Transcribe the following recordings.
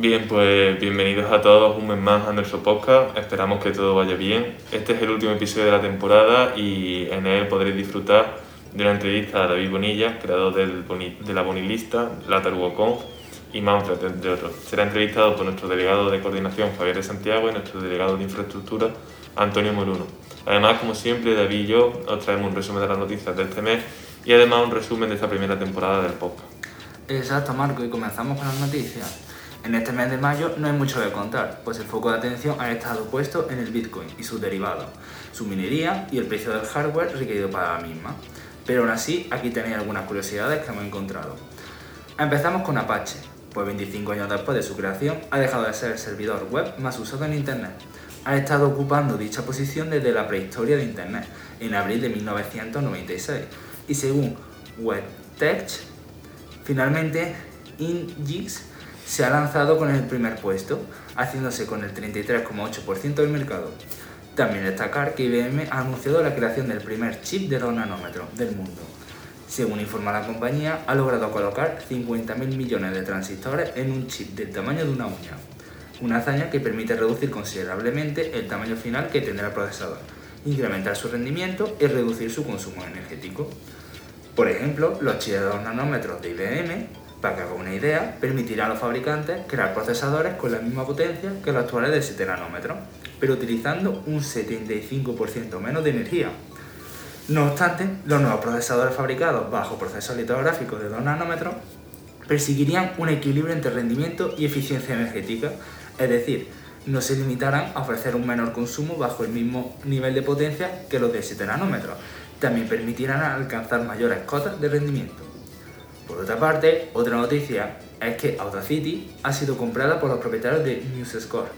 Bien, pues bienvenidos a todos un mes más a nuestro podcast. Esperamos que todo vaya bien. Este es el último episodio de la temporada y en él podréis disfrutar de una entrevista a David Bonilla, creador del de la Bonilista, la Tarugocon y Manfred, entre otros. Será entrevistado por nuestro delegado de coordinación, Javier de Santiago, y nuestro delegado de infraestructura, Antonio Moruno. Además, como siempre, David y yo os traemos un resumen de las noticias de este mes y además un resumen de esta primera temporada del podcast. Exacto, Marco, y comenzamos con las noticias. En este mes de mayo no hay mucho que contar, pues el foco de atención ha estado puesto en el Bitcoin y sus derivados, su minería y el precio del hardware requerido para la misma. Pero aún así, aquí tenéis algunas curiosidades que hemos encontrado. Empezamos con Apache, pues 25 años después de su creación ha dejado de ser el servidor web más usado en Internet. Ha estado ocupando dicha posición desde la prehistoria de Internet, en abril de 1996, y según WebTech, finalmente InGix se ha lanzado con el primer puesto, haciéndose con el 33,8% del mercado. También destacar que IBM ha anunciado la creación del primer chip de 2 nanómetros del mundo. Según informa la compañía, ha logrado colocar 50.000 millones de transistores en un chip del tamaño de una uña, una hazaña que permite reducir considerablemente el tamaño final que tendrá el procesador, incrementar su rendimiento y reducir su consumo energético. Por ejemplo, los chips de 2 nanómetros de IBM para que haga una idea, permitirá a los fabricantes crear procesadores con la misma potencia que los actuales de 7 nanómetros, pero utilizando un 75% menos de energía. No obstante, los nuevos procesadores fabricados bajo procesos litográficos de 2 nanómetros perseguirían un equilibrio entre rendimiento y eficiencia energética, es decir, no se limitarán a ofrecer un menor consumo bajo el mismo nivel de potencia que los de 7 nanómetros, también permitirán alcanzar mayores cotas de rendimiento. Por otra parte, otra noticia es que Audacity ha sido comprada por los propietarios de MuseScore.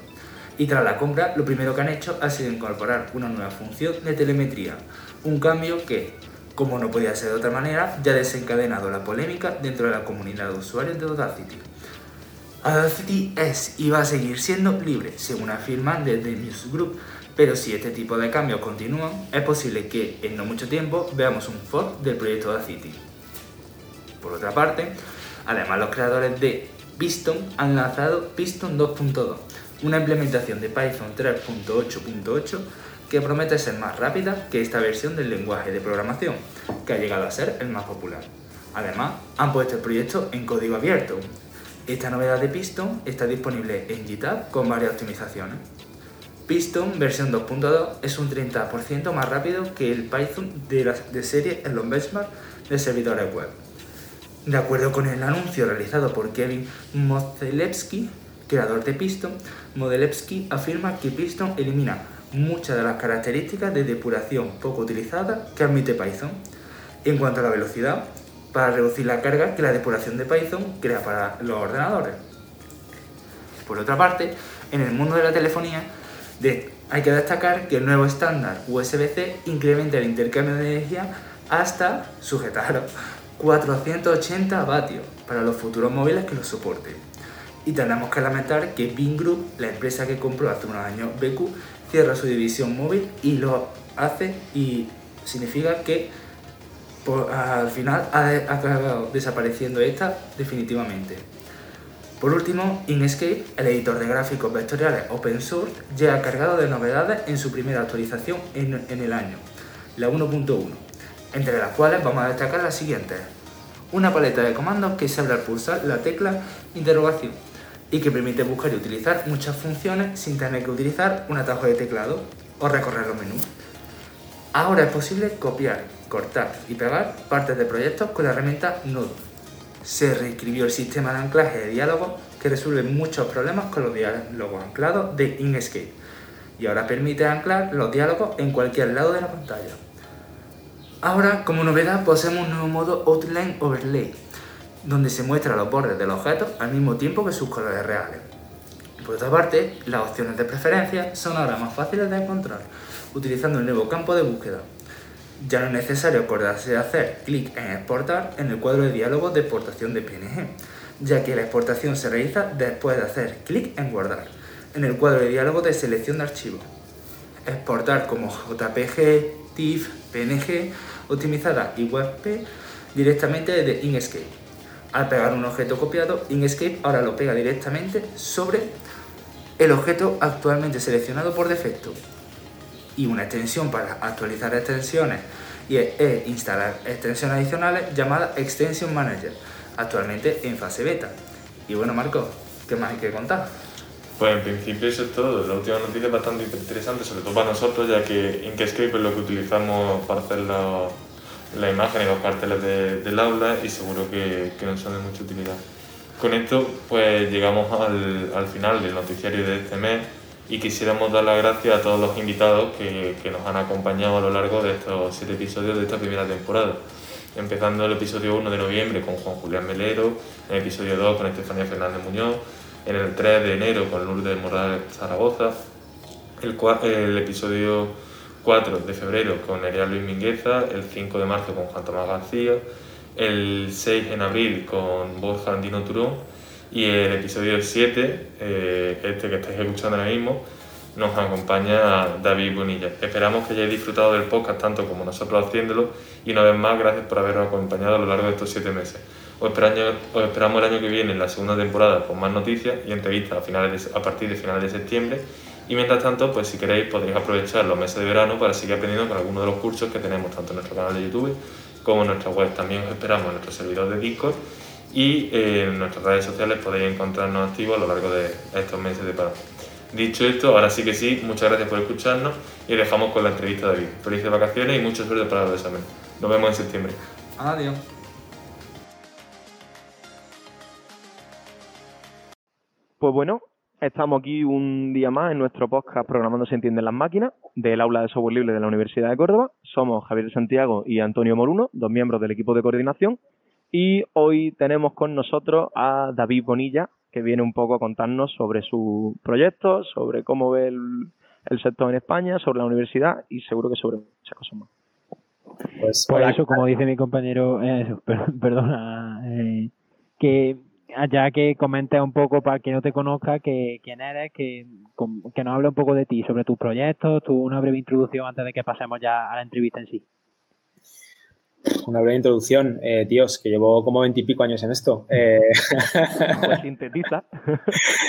Y tras la compra, lo primero que han hecho ha sido incorporar una nueva función de telemetría, un cambio que, como no podía ser de otra manera, ya ha desencadenado la polémica dentro de la comunidad de usuarios de Audacity. Audacity es y va a seguir siendo libre, según afirman desde Muse Group, pero si este tipo de cambios continúan, es posible que en no mucho tiempo veamos un fork del proyecto Audacity. Por otra parte, además los creadores de Piston han lanzado Piston 2.2, una implementación de Python 3.8.8 que promete ser más rápida que esta versión del lenguaje de programación, que ha llegado a ser el más popular. Además, han puesto el proyecto en código abierto. Esta novedad de Piston está disponible en GitHub con varias optimizaciones. Piston versión 2.2 es un 30% más rápido que el Python de, serie en los benchmarks de servidores web. De acuerdo con el anuncio realizado por Kevin Modelewski, creador de Piston, Modelewski afirma que Piston elimina muchas de las características de depuración poco utilizadas que admite Python. En cuanto a la velocidad, para reducir la carga que la depuración de Python crea para los ordenadores. Por otra parte, en el mundo de la telefonía, hay que destacar que el nuevo estándar USB-C incrementa el intercambio de energía hasta, sujetaros, 480 vatios para los futuros móviles que lo soporten. Y tenemos que lamentar que Bing Group, la empresa que compró hace unos años BQ, cierra su división móvil y lo hace y significa que al final ha, acabado desapareciendo esta definitivamente. Por último, Inkscape, el editor de gráficos vectoriales open source, ha cargado de novedades en su primera actualización en el año, la 1.1 entre las cuales vamos a destacar las siguientes. Una paleta de comandos que se abre al pulsar la tecla interrogación y que permite buscar y utilizar muchas funciones sin tener que utilizar un atajo de teclado o recorrer los menús. Ahora es posible copiar, cortar y pegar partes de proyectos con la herramienta Node. Se reescribió el sistema de anclaje de diálogos que resuelve muchos problemas con los diálogos anclados de Inkscape y ahora permite anclar los diálogos en cualquier lado de la pantalla. Ahora, como novedad, poseemos un nuevo modo Outline Overlay, donde se muestran los bordes de los objetos al mismo tiempo que sus colores reales. Por otra parte, las opciones de preferencia son ahora más fáciles de encontrar, utilizando el nuevo campo de búsqueda. Ya no es necesario acordarse de hacer clic en exportar en el cuadro de diálogo de exportación de PNG, ya que la exportación se realiza después de hacer clic en guardar, en el cuadro de diálogo de selección de archivos. Exportar como JPG, TIFF, PNG, optimizada y WebP directamente desde Inkscape. Al pegar un objeto copiado, Inkscape ahora lo pega directamente sobre el objeto actualmente seleccionado por defecto. Y una extensión para actualizar extensiones y e instalar extensiones adicionales llamada Extension Manager, actualmente en fase beta. Y bueno, Marco, ¿qué más hay que contar? Pues en principio eso es todo. La última noticia es bastante interesante, sobre todo para nosotros, ya que Inkscape es lo que utilizamos para hacer la imagen y los carteles del aula y seguro que, que nos son de mucha utilidad. Con esto pues llegamos al, al, final del noticiario de este mes y quisiéramos dar las gracias a todos los invitados que, que nos han acompañado a lo largo de estos siete episodios de esta primera temporada empezando el episodio 1 de noviembre con Juan Julián Melero, el episodio 2 con Estefanía Fernández Muñoz, en el 3 de enero con Lourdes Morales Zaragoza, el, el episodio 4 de febrero con Nerea Luis Mingueza, el 5 de marzo con Juan Tomás García, el 6 en abril con Borja Andino Turón y el episodio 7, eh, este que estáis escuchando ahora mismo, nos acompaña David Bonilla. Esperamos que hayáis disfrutado del podcast tanto como nosotros haciéndolo y una vez más gracias por habernos acompañado a lo largo de estos siete meses. Os esperamos, el año que viene en la segunda temporada con más noticias y entrevistas a, partir de finales de septiembre y mientras tanto, pues si queréis podréis aprovechar los meses de verano para seguir aprendiendo con algunos de los cursos que tenemos tanto en nuestro canal de YouTube como en nuestra web. También os esperamos en nuestro servidor de Discord y eh, en nuestras redes sociales podéis encontrarnos activos a lo largo de estos meses de verano. Dicho esto, ahora sí que sí, muchas gracias por escucharnos y dejamos con la entrevista de David. Felices vacaciones y mucha suerte para el examen. Nos vemos en septiembre. Adiós. Pues bueno, estamos aquí un día más en nuestro podcast Programando se entienden las máquinas del aula de software libre de la Universidad de Córdoba. Somos Javier Santiago y Antonio Moruno, dos miembros del equipo de coordinación. Y hoy tenemos con nosotros a David Bonilla, que viene un poco a contarnos sobre su proyecto, sobre cómo ve el, sector en España, sobre la universidad y seguro que sobre muchas cosas más. Pues, Por eso, como dice mi compañero, eh, perdona, eh, que ya que comentes un poco para que no te conozca que, quién eres, que, que nos hable un poco de ti, sobre tus proyectos, tu, una breve introducción antes de que pasemos ya a la entrevista en sí. Una breve introducción, eh, tíos, que llevo como veintipico años en esto. Eh... Pues sintetiza.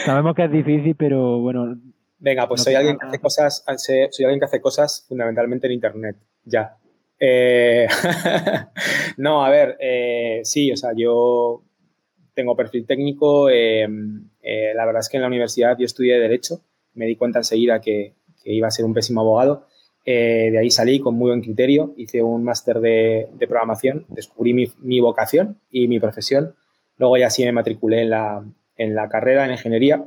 Sabemos que es difícil, pero bueno. Venga, pues soy alguien que hace cosas, soy alguien que hace cosas fundamentalmente en internet, ya. Eh... no, a ver, eh, sí, o sea, yo tengo perfil técnico. Eh, eh, la verdad es que en la universidad yo estudié Derecho, me di cuenta enseguida que, que iba a ser un pésimo abogado eh, de ahí salí con muy buen criterio, hice un máster de, programación, descubrí mi, vocación y mi profesión. Luego ya sí me matriculé en la, en la carrera en ingeniería,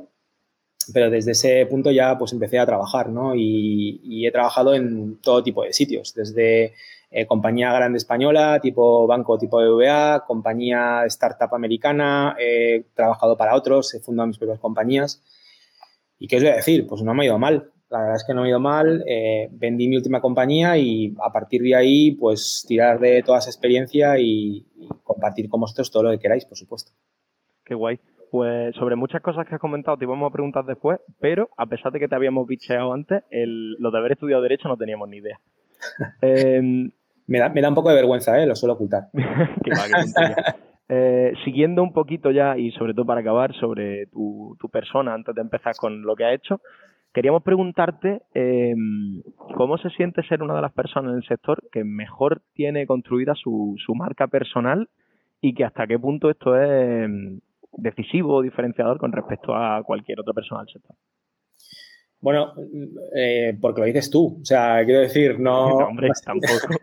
pero desde ese punto ya pues empecé a trabajar, ¿no? Y, he trabajado en todo tipo de sitios, desde eh, compañía grande española, tipo banco tipo BBVA, compañía startup americana, he trabajado para otros, he fundado mis propias compañías. ¿Y qué os voy a decir? Pues no me ha ido mal. La verdad es que no me ha ido mal, eh, vendí mi última compañía y a partir de ahí, pues tirar de toda esa experiencia y, compartir con vosotros todo lo que queráis, por supuesto. Qué guay. Pues sobre muchas cosas que has comentado te íbamos a preguntar después, pero a pesar de que te habíamos bicheado antes, el, lo de haber estudiado Derecho no teníamos ni idea. Em, me, da, me da un poco de vergüenza, ¿eh? lo suelo ocultar. eh, siguiendo un poquito ya y sobre todo para acabar sobre tu, tu persona antes de empezar con lo que has hecho, Queríamos preguntarte em, cómo se siente ser una de las personas en el sector que mejor tiene construida su, su marca personal y que hasta qué punto esto es em, decisivo o diferenciador con respecto a cualquier otra persona del sector. Bueno, eh, porque lo dices tú. O sea, quiero decir, no. no hombre, tampoco.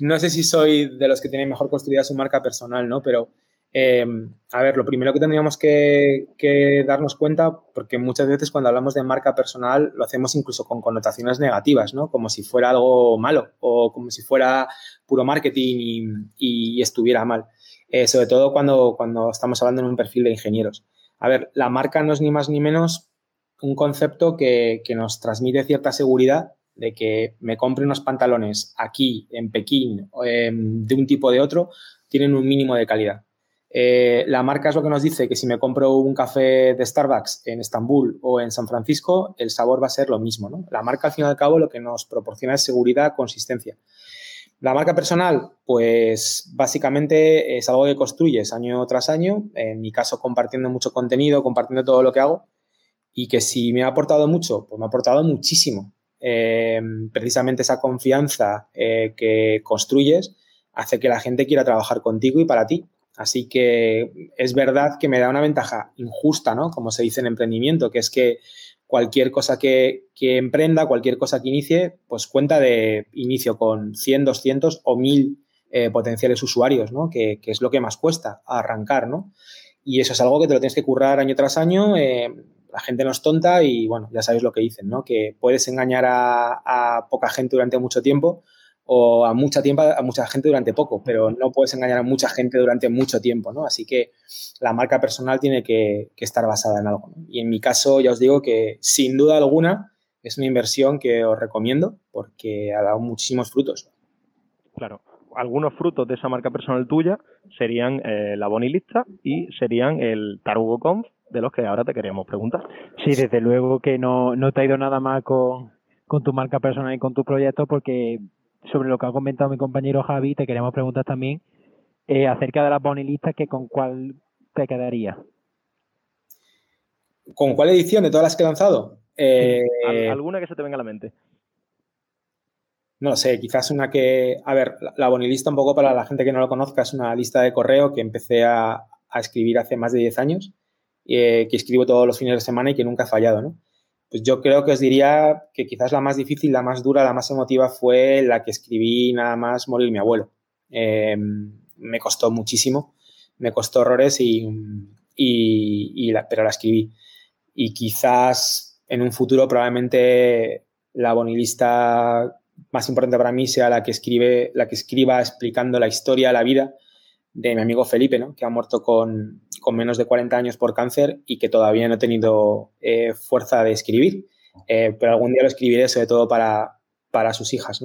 no sé si soy de los que tienen mejor construida su marca personal, ¿no? Pero eh, a ver, lo primero que tendríamos que, darnos cuenta, porque muchas veces cuando hablamos de marca personal lo hacemos incluso con connotaciones negativas, ¿no? Como si fuera algo malo o como si fuera puro marketing y, estuviera mal. Eh, sobre todo cuando, cuando estamos hablando en un perfil de ingenieros. A ver, la marca no es ni más ni menos un concepto que, nos transmite cierta seguridad de que me compre unos pantalones aquí, en Pekín, em, de un tipo o de otro, tienen un mínimo de calidad. Eh, la marca es lo que nos dice que si me compro un café de Starbucks en Estambul o en San Francisco, el sabor va a ser lo mismo. La marca, al fin y al cabo, lo que nos proporciona es seguridad, consistencia. La marca personal, pues básicamente es algo que construyes año tras año, en mi caso compartiendo mucho contenido, compartiendo todo lo que hago, y que si me ha aportado mucho, pues me ha aportado muchísimo. Em, precisamente esa confianza eh, que construyes hace que la gente quiera trabajar contigo y para ti. Así que es verdad que me da una ventaja injusta, ¿no? Como se dice en emprendimiento, que es que cualquier cosa que, emprenda, cualquier cosa que inicie, pues cuenta de inicio con 100, 200 o 1000 eh, potenciales usuarios, ¿no? Que, es lo que más cuesta arrancar, ¿no? Y eso es algo que te lo tienes que currar año tras año. Eh, la gente no es tonta y, bueno, ya sabéis lo que dicen, ¿no? Que puedes engañar a poca gente durante mucho tiempo, o a mucha tiempo a mucha gente durante poco, pero no puedes engañar a mucha gente durante mucho tiempo, ¿no? Así que la marca personal tiene que, estar basada en algo. Y en mi caso, ya os digo que sin duda alguna es una inversión que os recomiendo porque ha dado muchísimos frutos. Claro, algunos frutos de esa marca personal tuya serían eh, la Bonilista y serían el Tarugo Conf, de los que ahora te queríamos preguntar. Sí, desde luego que no, no te ha ido nada más con, con tu marca personal y con tu proyecto porque sobre lo que ha comentado mi compañero Javi, te queremos preguntar también eh, acerca de las bonilistas, que con cuál te quedaría. ¿Con cuál edición de todas las que he lanzado? Eh, ¿Alguna que se te venga a la mente? No lo sé, quizás una que. A ver, la bonilista, un poco para la gente que no lo conozca, es una lista de correo que empecé a, escribir hace más de 10 años, eh, que escribo todos los fines de semana y que nunca ha fallado, ¿no? Pues yo creo que os diría que quizás la más difícil, la más dura, la más emotiva fue la que escribí nada más morir mi abuelo. Eh, me costó muchísimo, me costó horrores y, y, pero la escribí. Y quizás en un futuro probablemente la bonilista más importante para mí sea la que escribe, la que escriba explicando la historia, la vida de mi amigo Felipe, ¿no? que ha muerto con, con menos de 40 años por cáncer y que todavía no he tenido eh, fuerza de escribir, eh, pero algún día lo escribiré sobre todo para, para sus hijas.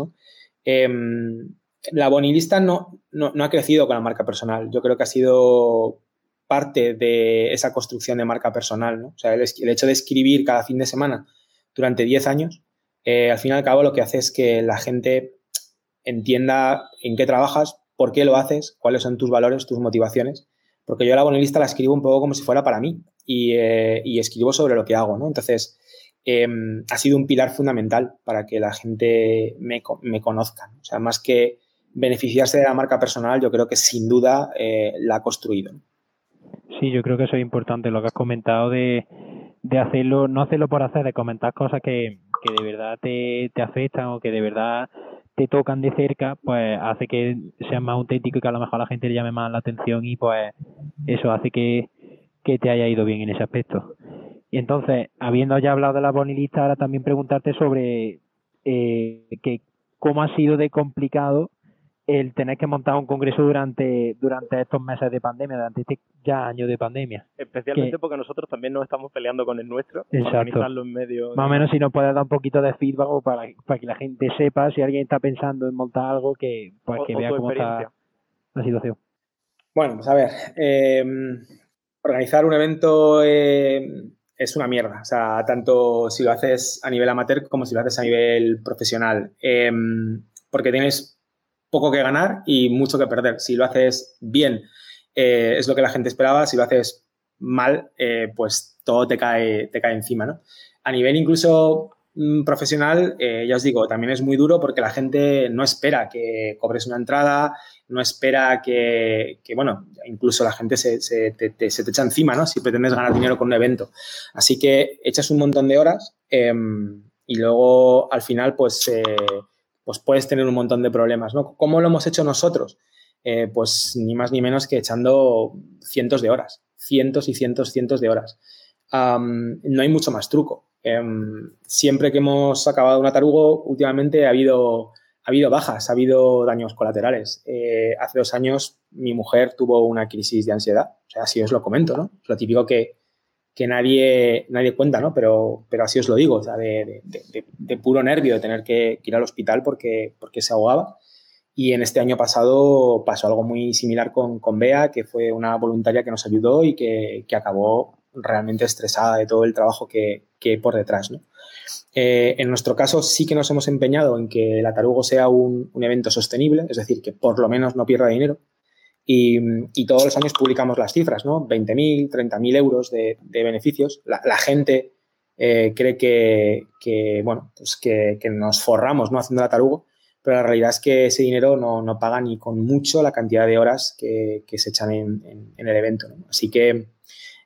Em, la Bonilista no, no, ha crecido con la marca personal, yo creo que ha sido parte de esa construcción de marca personal. ¿no? O sea, el, hecho de escribir cada fin de semana durante 10 años, eh, al fin y al cabo lo que hace es que la gente entienda en qué trabajas, por qué lo haces, cuáles son tus valores, tus motivaciones porque yo la bonelista la escribo un poco como si fuera para mí y, eh, escribo sobre lo que hago, ¿no? Entonces, em, ha sido un pilar fundamental para que la gente me, conozca. O sea, más que beneficiarse de la marca personal, yo creo que sin duda eh, la ha construido. Sí, yo creo que eso es importante, lo que has comentado de, hacerlo, no hacerlo por hacer, de comentar cosas que, de verdad te afectan o que de verdad te tocan de cerca, pues hace que sea más auténtico y que a lo mejor la gente le llame más la atención y pues eso hace que, te haya ido bien en ese aspecto. Y entonces, habiendo ya hablado de la bonilista, ahora también preguntarte sobre eh, que cómo ha sido de complicado el tener que montar un congreso durante, durante estos meses de pandemia, durante este ya año de pandemia. Especialmente porque nosotros también nos estamos peleando con el nuestro, organizarlo en medio. Más o menos si nos puedes dar un poquito de feedback para, para que la gente sepa si alguien está pensando en montar algo que, pues, que vea cómo está la situación. Bueno, pues a ver, em, organizar un evento em, es una mierda, o sea, tanto si lo haces a nivel amateur como si lo haces a nivel profesional, em, porque tienes poco que ganar y mucho que perder. Si lo haces bien, eh, es lo que la gente esperaba. Si lo haces mal, eh, pues todo te cae, te cae encima, ¿no? A nivel incluso mm, profesional, eh, ya os digo, también es muy duro porque la gente no espera que cobres una entrada, no espera que, bueno, incluso la gente se, te, echa encima, ¿no? Si pretendes ganar dinero con un evento. Así que echas un montón de horas em, y luego al final, pues pues puedes tener un montón de problemas, ¿no? ¿Cómo lo hemos hecho nosotros? Eh, pues ni más ni menos que echando cientos de horas, cientos y cientos, cientos de horas. no hay mucho más truco. Em, siempre que hemos acabado un atarugo, últimamente ha habido, ha habido bajas, ha habido daños colaterales. Eh, hace dos años mi mujer tuvo una crisis de ansiedad, o sea, así os lo comento, ¿no? Lo típico que, que nadie, nadie cuenta, ¿no? Pero, pero así os lo digo, o de, puro nervio de tener que, ir al hospital porque, porque se ahogaba. Y en este año pasado pasó algo muy similar con, con Bea, que fue una voluntaria que nos ayudó y que, acabó realmente estresada de todo el trabajo que, que hay por detrás. ¿no? Eh, en nuestro caso sí que nos hemos empeñado en que la Tarugo sea un, evento sostenible, es decir, que por lo menos no pierda dinero. Y, todos los años publicamos las cifras, ¿no? 20.000, 30.000 euros de, beneficios. La, gente eh, cree que, bueno, pues que, nos forramos ¿no? haciendo la tarugo, pero la realidad es que ese dinero no, paga ni con mucho la cantidad de horas que, se echan en, el evento. Así que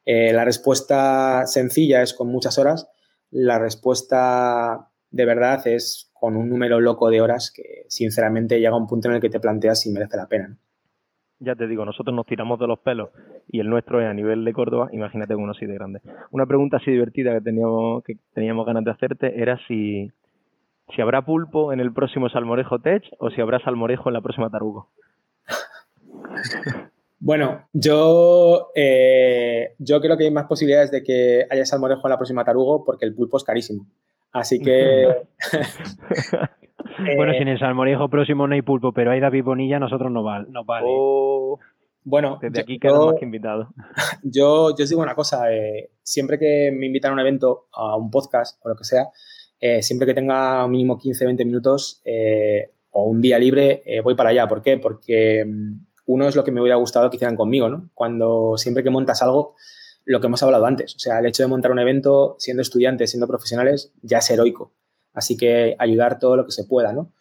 eh, la respuesta sencilla es con muchas horas, la respuesta de verdad es con un número loco de horas que sinceramente llega a un punto en el que te planteas si merece la pena. Ya te digo, nosotros nos tiramos de los pelos y el nuestro es a nivel de Córdoba, imagínate uno así de grande. Una pregunta así divertida que teníamos, que teníamos ganas de hacerte era si, si habrá pulpo en el próximo Salmorejo Tech o si habrá salmorejo en la próxima Tarugo. Bueno, yo, eh, yo creo que hay más posibilidades de que haya salmorejo en la próxima tarugo porque el pulpo es carísimo. Así que. bueno, si en el salmorejo próximo no hay pulpo, pero hay David Bonilla, nosotros no, vale. Oh, bueno, desde aquí queda más que invitado. Yo, yo os digo una cosa: eh, siempre que me invitan a un evento, a un podcast o lo que sea, eh, siempre que tenga mínimo 15-20 minutos o un día libre, voy para allá. ¿Por qué? Porque mm, uno es lo que me hubiera gustado que hicieran conmigo, ¿no? Cuando siempre que montas algo, lo que hemos hablado antes, o sea, el hecho de montar un evento siendo estudiantes, siendo profesionales, ya es heroico. Así que ayudar todo lo que se pueda, ¿no?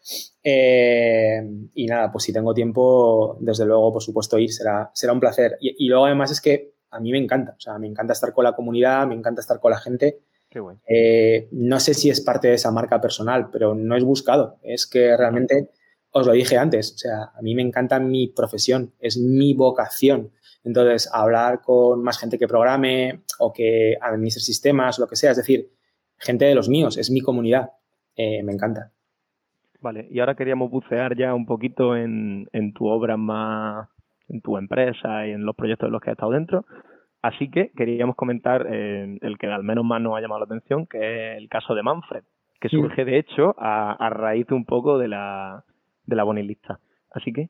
Eh, y nada, pues si tengo tiempo, desde luego, por supuesto, ir será, será un placer. Y, luego además es que a mí me encanta, o sea, me encanta estar con la comunidad, me encanta estar con la gente. Qué bueno. Eh, no sé si es parte de esa marca personal, pero no es buscado. Es que realmente os lo dije antes, o sea, a mí me encanta mi profesión, es mi vocación. Entonces, hablar con más gente que programe o que administre sistemas lo que sea, es decir, gente de los míos, es mi comunidad, eh, me encanta. Vale, y ahora queríamos bucear ya un poquito en, tu obra más, en tu empresa y en los proyectos de los que has estado dentro. Así que queríamos comentar eh, el que al menos más nos ha llamado la atención, que es el caso de Manfred, que surge de hecho a raíz de un poco de la, de la bonilista. Así que.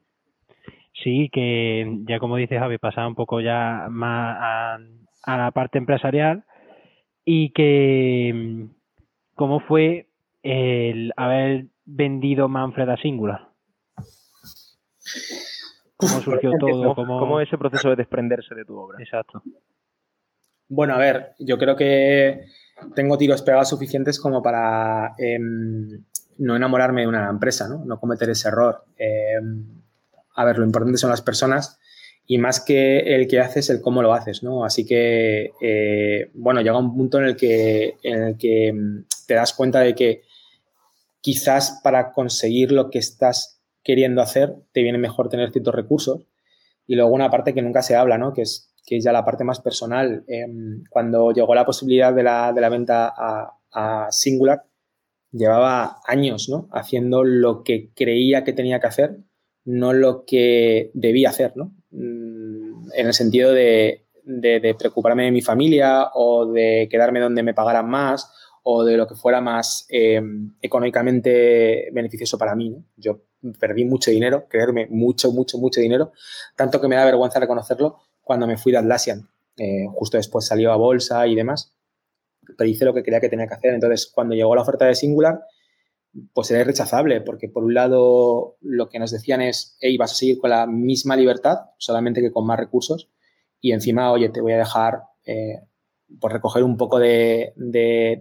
Sí, que ya como dice Javi, pasaba un poco ya más a, la parte empresarial y que cómo fue el haber vendido Manfred a Singular. ¿Cómo surgió todo? ¿Cómo... ¿Cómo ese proceso de desprenderse de tu obra? Exacto. Bueno, a ver, yo creo que tengo tiros pegados suficientes como para em, no enamorarme de una empresa, ¿no? No cometer ese error. Eh, a ver, lo importante son las personas y más que el que haces, el cómo lo haces, ¿no? Así que, eh, bueno, llega un punto en el, que, en el que mm, te das cuenta de que quizás para conseguir lo que estás queriendo hacer, te viene mejor tener ciertos recursos. Y luego una parte que nunca se habla, ¿no? Que es, que ya la parte más personal. Em, cuando llegó la posibilidad de la, de la venta a, a Singular, llevaba años ¿no? haciendo lo que creía que tenía que hacer, no lo que debía hacer, ¿no? Mm, en el sentido de, preocuparme de mi familia o de quedarme donde me pagaran más o de lo que fuera más em, económicamente beneficioso para mí. Yo perdí mucho dinero, creerme, mucho, mucho, mucho dinero, tanto que me da vergüenza reconocerlo cuando me fui de Atlassian. Eh, justo después salió a bolsa y demás pero hice lo que creía que tenía que hacer. Entonces, cuando llegó la oferta de Singular, pues era irrechazable, porque por un lado lo que nos decían es, hey, vas a seguir con la misma libertad, solamente que con más recursos, y encima, oye, te voy a dejar eh, pues recoger un poco de,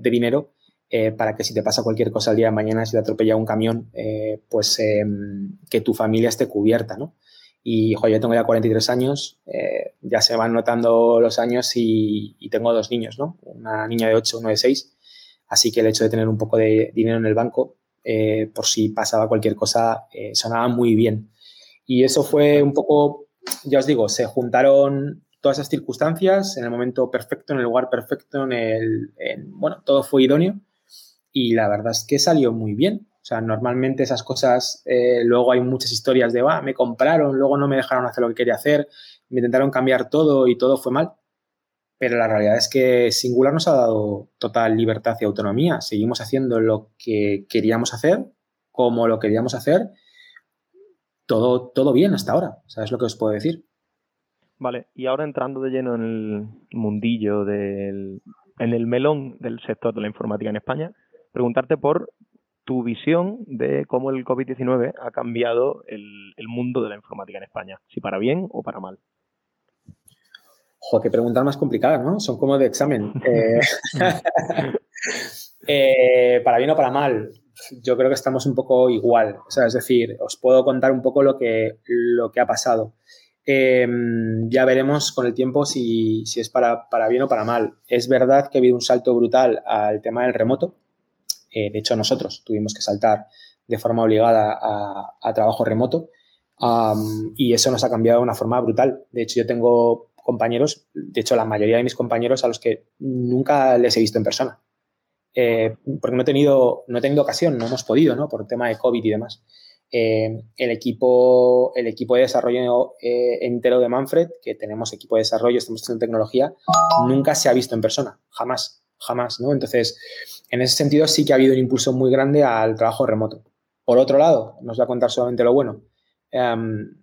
dinero eh, para que si te pasa cualquier cosa el día de mañana, si te atropella un camión, eh, pues em, que tu familia esté cubierta, ¿no? Y, joder, yo tengo ya 43 años, eh, ya se van notando los años y, tengo dos niños, ¿no? Una niña de 8, uno de 6. Así que el hecho de tener un poco de dinero en el banco, por si pasaba cualquier cosa, sonaba muy bien. Y eso fue un poco, ya os digo, se juntaron todas esas circunstancias en el momento perfecto, en el lugar perfecto, en el, bueno, todo fue idóneo y la verdad es que salió muy bien. O sea, normalmente esas cosas, eh, luego hay muchas historias de, va, me compraron, luego no me dejaron hacer lo que quería hacer, me intentaron cambiar todo y todo fue mal. Pero la realidad es que Singular nos ha dado total libertad y autonomía. Seguimos haciendo lo que queríamos hacer, como lo queríamos hacer, todo, todo bien hasta ahora. ¿Sabes lo que os puedo decir? Vale, y ahora entrando de lleno en el mundillo del, en el melón del sector de la informática en España, preguntarte por tu visión de cómo el COVID-19 ha cambiado el, mundo de la informática en España, si para bien o para mal. Joder, qué preguntas más complicadas, ¿no? Son como de examen. Eh, eh, para bien o para mal, yo creo que estamos un poco igual. O sea, es decir, os puedo contar un poco lo que, lo que ha pasado. Em, ya veremos con el tiempo si, es para, bien o para mal. Es verdad que ha habido un salto brutal al tema del remoto. Eh, de hecho, nosotros tuvimos que saltar de forma obligada a, trabajo remoto y eso nos ha cambiado de una forma brutal. De hecho, yo tengo compañeros, de hecho, la mayoría de mis compañeros a los que nunca les he visto en persona. Eh, porque no he, tenido, no he tenido ocasión, no hemos podido, ¿no? Por tema de COVID y demás. Eh, el, equipo, el equipo de desarrollo eh, entero de Manfred, que tenemos equipo de desarrollo, estamos haciendo tecnología, nunca se ha visto en persona, jamás, jamás, ¿no? Entonces, en ese sentido sí que ha habido un impulso muy grande al trabajo remoto. Por otro lado, nos voy a contar solamente lo bueno. Em,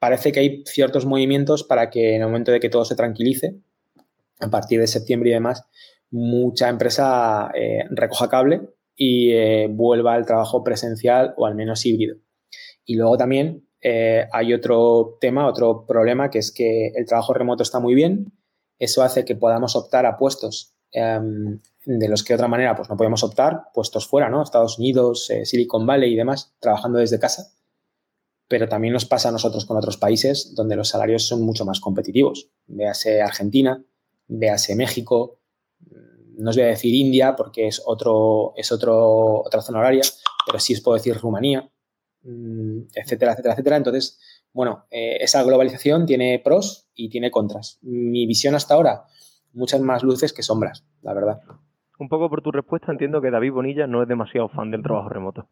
parece que hay ciertos movimientos para que en el momento de que todo se tranquilice, a partir de septiembre y demás, mucha empresa eh, recoja cable y eh, vuelva al trabajo presencial o al menos híbrido. Y luego también eh, hay otro tema, otro problema, que es que el trabajo remoto está muy bien. Eso hace que podamos optar a puestos em, de los que de otra manera pues no podemos optar, puestos fuera, ¿no? Estados Unidos, eh, Silicon Valley y demás, trabajando desde casa. Pero también nos pasa a nosotros con otros países donde los salarios son mucho más competitivos. Véase Argentina, véase México, no os voy a decir India porque es, otro, es otro, otra zona horaria, pero sí os puedo decir Rumanía, mm, etcétera, etcétera, etcétera. Entonces, bueno, eh, esa globalización tiene pros y tiene contras. Mi visión hasta ahora, muchas más luces que sombras, la verdad. Un poco por tu respuesta, entiendo que David Bonilla no es demasiado fan del trabajo remoto.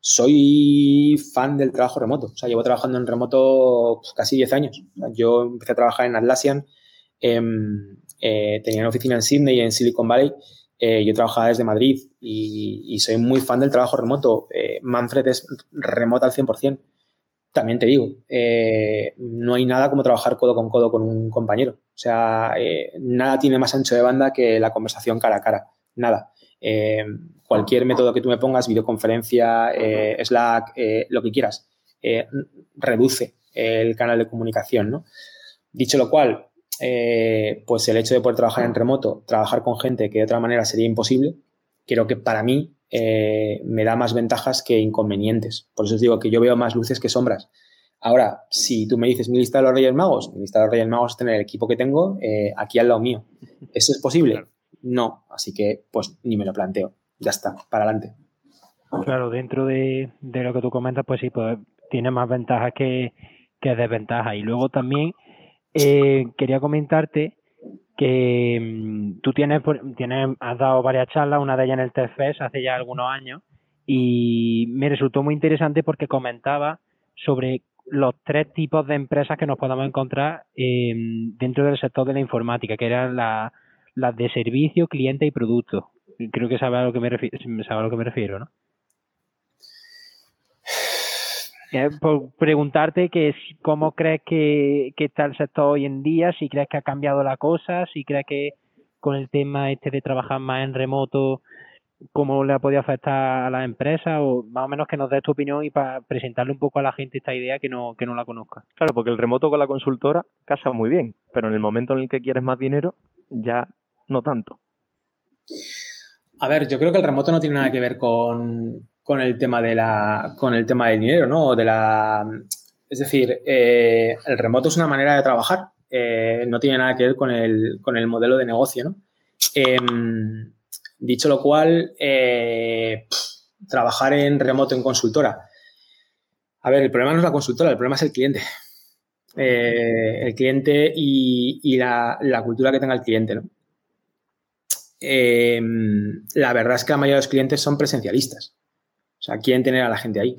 Soy fan del trabajo remoto. O sea, llevo trabajando en remoto pues, casi 10 años. yo empecé a trabajar en Atlassian eh, tenía una oficina en Sydney y en Silicon Valley. Eh, yo trabajaba desde Madrid y, soy muy fan del trabajo remoto. Eh, Manfred es remota al 100%. También te digo, no hay nada como trabajar codo con codo con un compañero. O sea, nada tiene más ancho de banda que la conversación cara a cara. Nada. cualquier método que tú me pongas, videoconferencia, Slack, lo que quieras, reduce el canal de comunicación. ¿no? Dicho lo cual, eh, pues el hecho de poder trabajar en remoto, trabajar con gente que de otra manera sería imposible, creo que para mí eh, me da más ventajas que inconvenientes. Por eso os digo que yo veo más luces que sombras. Ahora, si tú me dices mi lista de los Reyes Magos, mi lista de los Reyes Magos es tener el equipo que tengo eh, aquí al lado mío. ¿Eso es posible? No. Así que, pues, ni me lo planteo. Ya está, para adelante. Claro, dentro de, lo que tú comentas, pues sí, pues tiene más ventajas que, que desventajas. Y luego también eh, quería comentarte que mm, tú tienes, tienes, has dado varias charlas, una de ellas en el TFS hace ya algunos años, y me resultó muy interesante porque comentaba sobre los tres tipos de empresas que nos podemos encontrar dentro del sector de la informática, que eran las de servicio, cliente y producto. Creo que sabe a lo a lo que me refiero, ¿no? Por preguntarte que cómo crees que, está el sector hoy en día, si crees que ha cambiado la cosa, si crees que con el tema este de trabajar más en remoto, cómo le ha podido afectar a la empresa o más o menos que nos des tu opinión y para presentarle un poco a la gente esta idea que no, que no la conozca. Claro, porque el remoto con la consultora casa muy bien, pero en el momento en el que quieres más dinero, ya no tanto. A ver, yo creo que el remoto no tiene nada que ver con, con el tema de la, con el tema del dinero, ¿no? De la, es decir, eh, el remoto es una manera de trabajar, eh, no tiene nada que ver con el, con el modelo de negocio, ¿no? Em, dicho lo cual, eh, trabajar en remoto en consultora. A ver, el problema no es la consultora, el problema es el cliente. el cliente y, la, la, cultura que tenga el cliente, ¿no? Em, la verdad es que la mayoría de los clientes son presencialistas. O sea, quieren tener a la gente ahí.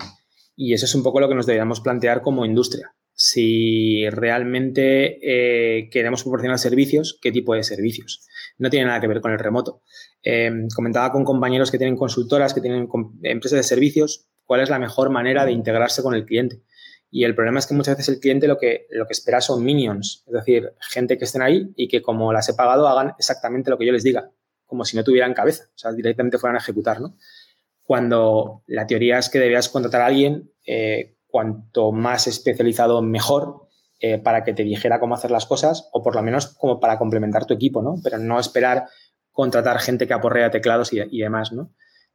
Y eso es un poco lo que nos deberíamos plantear como industria. Si realmente eh, queremos proporcionar servicios, ¿qué tipo de servicios? No tiene nada que ver con el remoto. Em, comentaba con compañeros que tienen consultoras, que tienen empresas de servicios, cuál es la mejor manera de integrarse con el cliente. Y el problema es que muchas veces el cliente lo que, lo que espera son minions, es decir, gente que estén ahí y que como las he pagado hagan exactamente lo que yo les diga, como si no tuvieran cabeza, o sea, directamente fueran a ejecutar, ¿no? Cuando la teoría es que debías contratar a alguien eh, cuanto más especializado mejor eh, para que te dijera cómo hacer las cosas o por lo menos como para complementar tu equipo, ¿no? Pero no esperar contratar gente que aporrea teclados y, y demás, ¿no?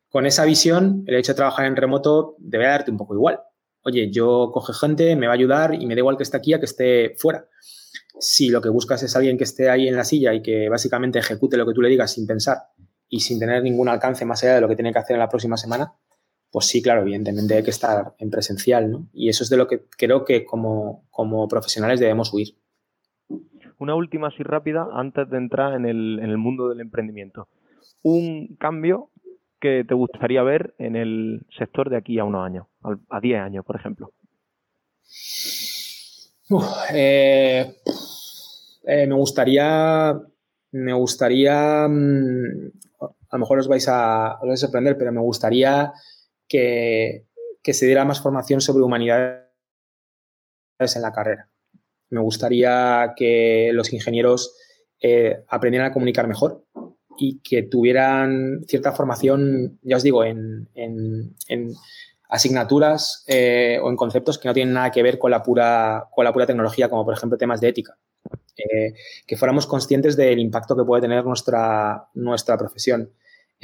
Con esa visión, el hecho de trabajar en remoto debe darte un poco igual oye, yo coge gente, me va a ayudar y me da igual que esté aquí a que esté fuera. Si lo que buscas es alguien que esté ahí en la silla y que básicamente ejecute lo que tú le digas sin pensar y sin tener ningún alcance más allá de lo que tiene que hacer en la próxima semana, pues sí, claro, evidentemente hay que estar en presencial, ¿no? Y eso es de lo que creo que como, como profesionales debemos huir. Una última así rápida antes de entrar en el, en el mundo del emprendimiento. Un cambio que te gustaría ver en el sector de aquí a unos años, a 10 años, por ejemplo? Eh, eh, me gustaría, me gustaría, mm, a lo mejor os vais a, sorprender, pero me gustaría que, se diera más formación sobre humanidades en la carrera. Me gustaría que los ingenieros eh, aprendieran a comunicar mejor, y que tuvieran cierta formación, ya os digo, en, asignaturas eh, o en conceptos que no tienen nada que ver con la pura, con la pura tecnología, como por ejemplo temas de ética. Eh, que fuéramos conscientes del impacto que puede tener nuestra, nuestra profesión.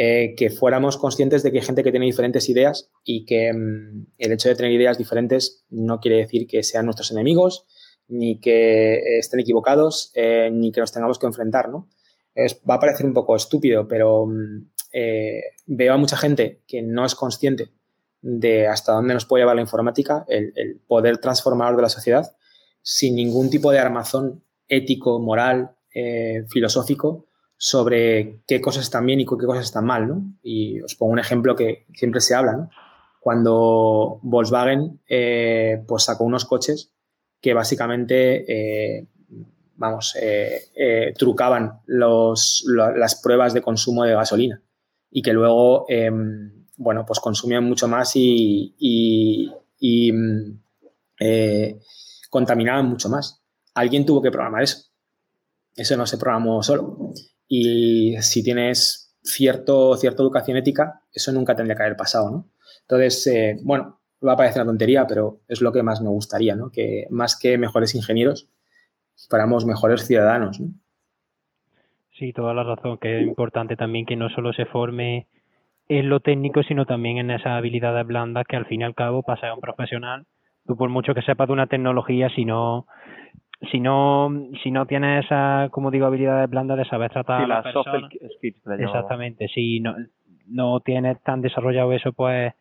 Eh, que fuéramos conscientes de que hay gente que tiene diferentes ideas y que mm, el hecho de tener ideas diferentes no quiere decir que sean nuestros enemigos, ni que estén equivocados, ni que nos tengamos que enfrentar, ¿no? va a parecer un poco estúpido, pero mm, eh, veo a mucha gente que no es consciente de hasta dónde nos puede llevar la informática, el, poder transformador de la sociedad, sin ningún tipo de armazón ético, moral, eh, filosófico sobre qué cosas están bien y qué cosas están mal. ¿no? Y os pongo un ejemplo que siempre se habla. Cuando Volkswagen eh, pues sacó unos coches que básicamente vamos, eh, eh, trucaban las pruebas de consumo de gasolina y que luego, em, bueno, pues consumían mucho más y, y, mm, contaminaban mucho más. Alguien tuvo que programar eso. Eso no se programó solo. Y si tienes cierto, cierta educación ética, eso nunca tendría que haber pasado, ¿no? Entonces, bueno, va a parecer una tontería, pero es lo que más me gustaría, ¿no? Que más que mejores ingenieros, fuéramos mejores ciudadanos. ¿no? Sí, toda la razón, que es importante también que no solo se forme en lo técnico, sino también en esas habilidades blandas que al fin y al cabo pasa a un profesional. Tú por mucho que sepas de una tecnología, si no si no si no tienes esa como digo habilidades blandas de saber tratar a la persona, exactamente si no no tienes tan desarrollado eso pues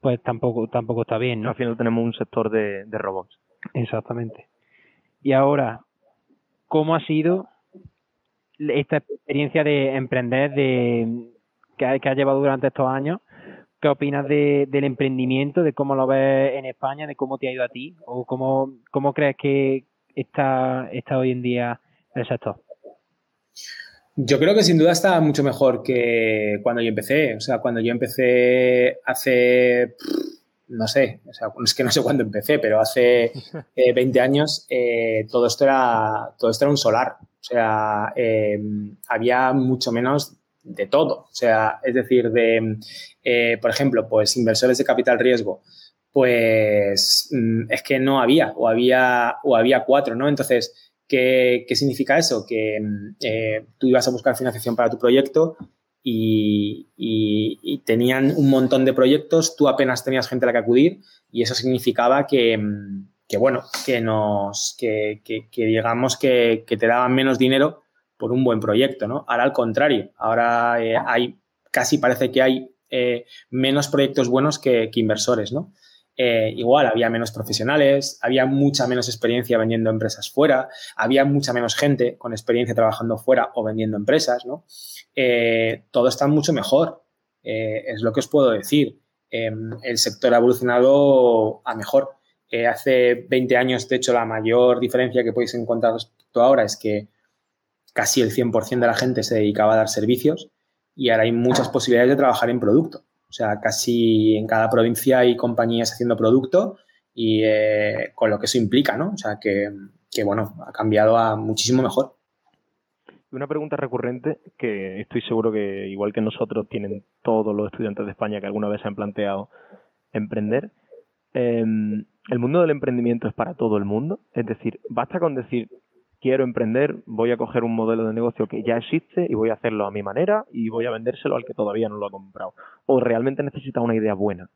pues tampoco tampoco está bien ¿no? al final tenemos un sector de, de robots exactamente y ahora cómo ha sido esta experiencia de emprender de que, has llevado durante estos años. ¿Qué opinas del emprendimiento, de cómo lo ves en España, de cómo te ha ido a ti? ¿O cómo, cómo crees que está, está hoy en día el sector? Yo creo que sin duda está mucho mejor que cuando yo empecé. O sea, cuando yo empecé hace no sé, o sea, es que no sé cuándo empecé, pero hace 20 eh, años eh, todo, esto era, todo esto era un solar. O sea, em, había mucho menos de todo. O sea, es decir, de, eh, por ejemplo, pues inversores de capital riesgo, pues mm, es que no había, o había, o había cuatro, ¿no? Entonces, ¿qué, qué significa eso? Que mm, tú ibas a buscar financiación para tu proyecto y, tenían un montón de proyectos, tú apenas tenías gente a la que acudir y eso significaba que, bueno, que nos, que, digamos que, te daban menos dinero por un buen proyecto, ¿no? Ahora al contrario, ahora eh, hay, casi parece que hay eh, menos proyectos buenos que, inversores, ¿no? Eh, igual había menos profesionales, había mucha menos experiencia vendiendo empresas fuera, había mucha menos gente con experiencia trabajando fuera o vendiendo empresas, ¿no? Eh, todo está mucho mejor, eh, es lo que os puedo decir. Em, el sector ha evolucionado a mejor. hace 20 años, de hecho, la mayor diferencia que podéis encontrar respecto ahora es que casi el 100% de la gente se dedicaba a dar servicios y ahora hay muchas posibilidades de trabajar en producto. O sea, casi en cada provincia hay compañías haciendo producto y eh, con lo que eso implica, ¿no? O sea, que, que, bueno, ha cambiado a muchísimo mejor. Una pregunta recurrente que estoy seguro que, igual que nosotros, tienen todos los estudiantes de España que alguna vez se han planteado emprender. Em, ¿El mundo del emprendimiento es para todo el mundo? Es decir, basta con decir, quiero emprender, voy a coger un modelo de negocio que ya existe y voy a hacerlo a mi manera y voy a vendérselo al que todavía no lo ha comprado. ¿O realmente necesita una idea buena?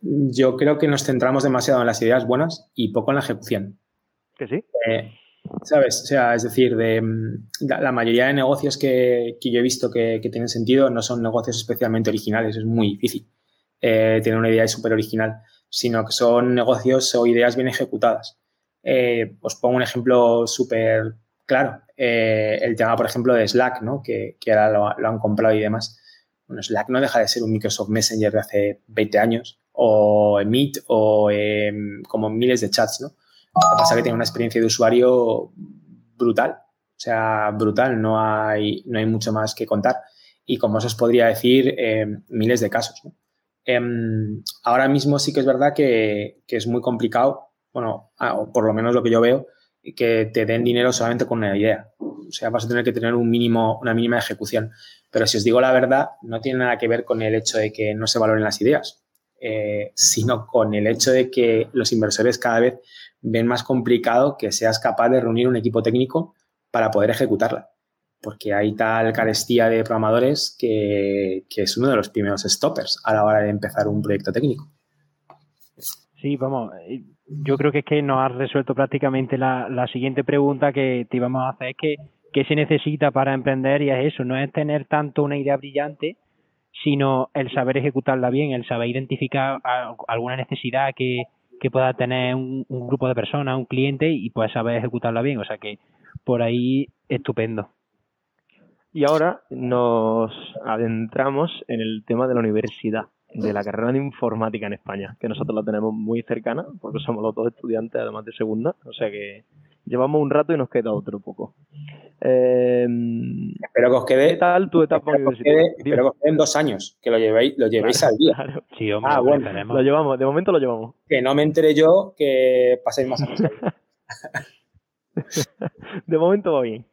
Yo creo que nos centramos demasiado en las ideas buenas y poco en la ejecución. ¿Que sí? Eh, ¿Sabes? O sea, es decir, de, mm, la mayoría de negocios que, yo he visto que, tienen sentido no son negocios especialmente originales, es muy difícil eh, tener una idea súper original sino que son negocios o ideas bien ejecutadas. Eh, os pongo un ejemplo súper claro. Eh, el tema, por ejemplo, de Slack, ¿no? que, ahora lo, han comprado y demás. Bueno, Slack no deja de ser un Microsoft Messenger de hace 20 años, o Meet, o como miles de chats. ¿no? Lo que pasa es que tiene una experiencia de usuario brutal. O sea, brutal, no hay, no hay mucho más que contar. Y como os podría decir, eh, miles de casos. ¿no? Em, ahora mismo sí que es verdad que, es muy complicado, bueno, por lo menos lo que yo veo, que te den dinero solamente con una idea. O sea, vas a tener que tener un mínimo, una mínima ejecución. Pero si os digo la verdad, no tiene nada que ver con el hecho de que no se valoren las ideas, eh, sino con el hecho de que los inversores cada vez ven más complicado que seas capaz de reunir un equipo técnico para poder ejecutarla porque hay tal carestía de programadores que, es uno de los primeros stoppers a la hora de empezar un proyecto técnico. Sí, vamos, eh, yo creo que es que nos has resuelto prácticamente la, la siguiente pregunta que te íbamos a hacer, es que qué se necesita para emprender y es eso, no es tener tanto una idea brillante, sino el saber ejecutarla bien, el saber identificar alguna necesidad que, pueda tener un, un, grupo de personas, un cliente y pues saber ejecutarla bien. O sea que por ahí estupendo. Y ahora nos adentramos en el tema de la universidad, de la carrera de informática en España, que nosotros la tenemos muy cercana, porque somos los dos estudiantes, además de segunda, o sea que llevamos un rato y nos queda otro poco. Em, espero que os quede. ¿Qué tal tu etapa universitaria? Espero que os queden dos años, que lo llevéis, lo llevéis al día. Sí, hombre, ah, bueno, lo llevamos, de momento lo llevamos. Que no me entere yo que paséis más años. de momento va bien.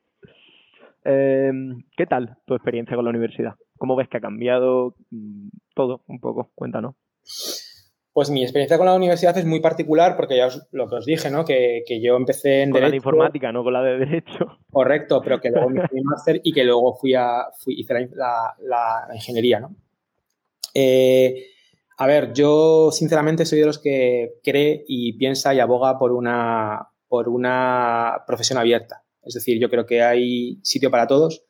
Em, ¿Qué tal tu experiencia con la universidad? ¿Cómo ves que ha cambiado mm, todo un poco? Cuéntanos. Pues mi experiencia con la universidad es muy particular porque ya os, lo que os dije, ¿no? Que, yo empecé en con la de informática, no con la de Derecho. Correcto, pero que luego me fui máster y que luego fui a, fui, hice la, ingeniería, ¿no? Eh, a ver, yo sinceramente soy de los que cree y piensa y aboga por una, por una profesión abierta. Es decir, yo creo que hay sitio para todos.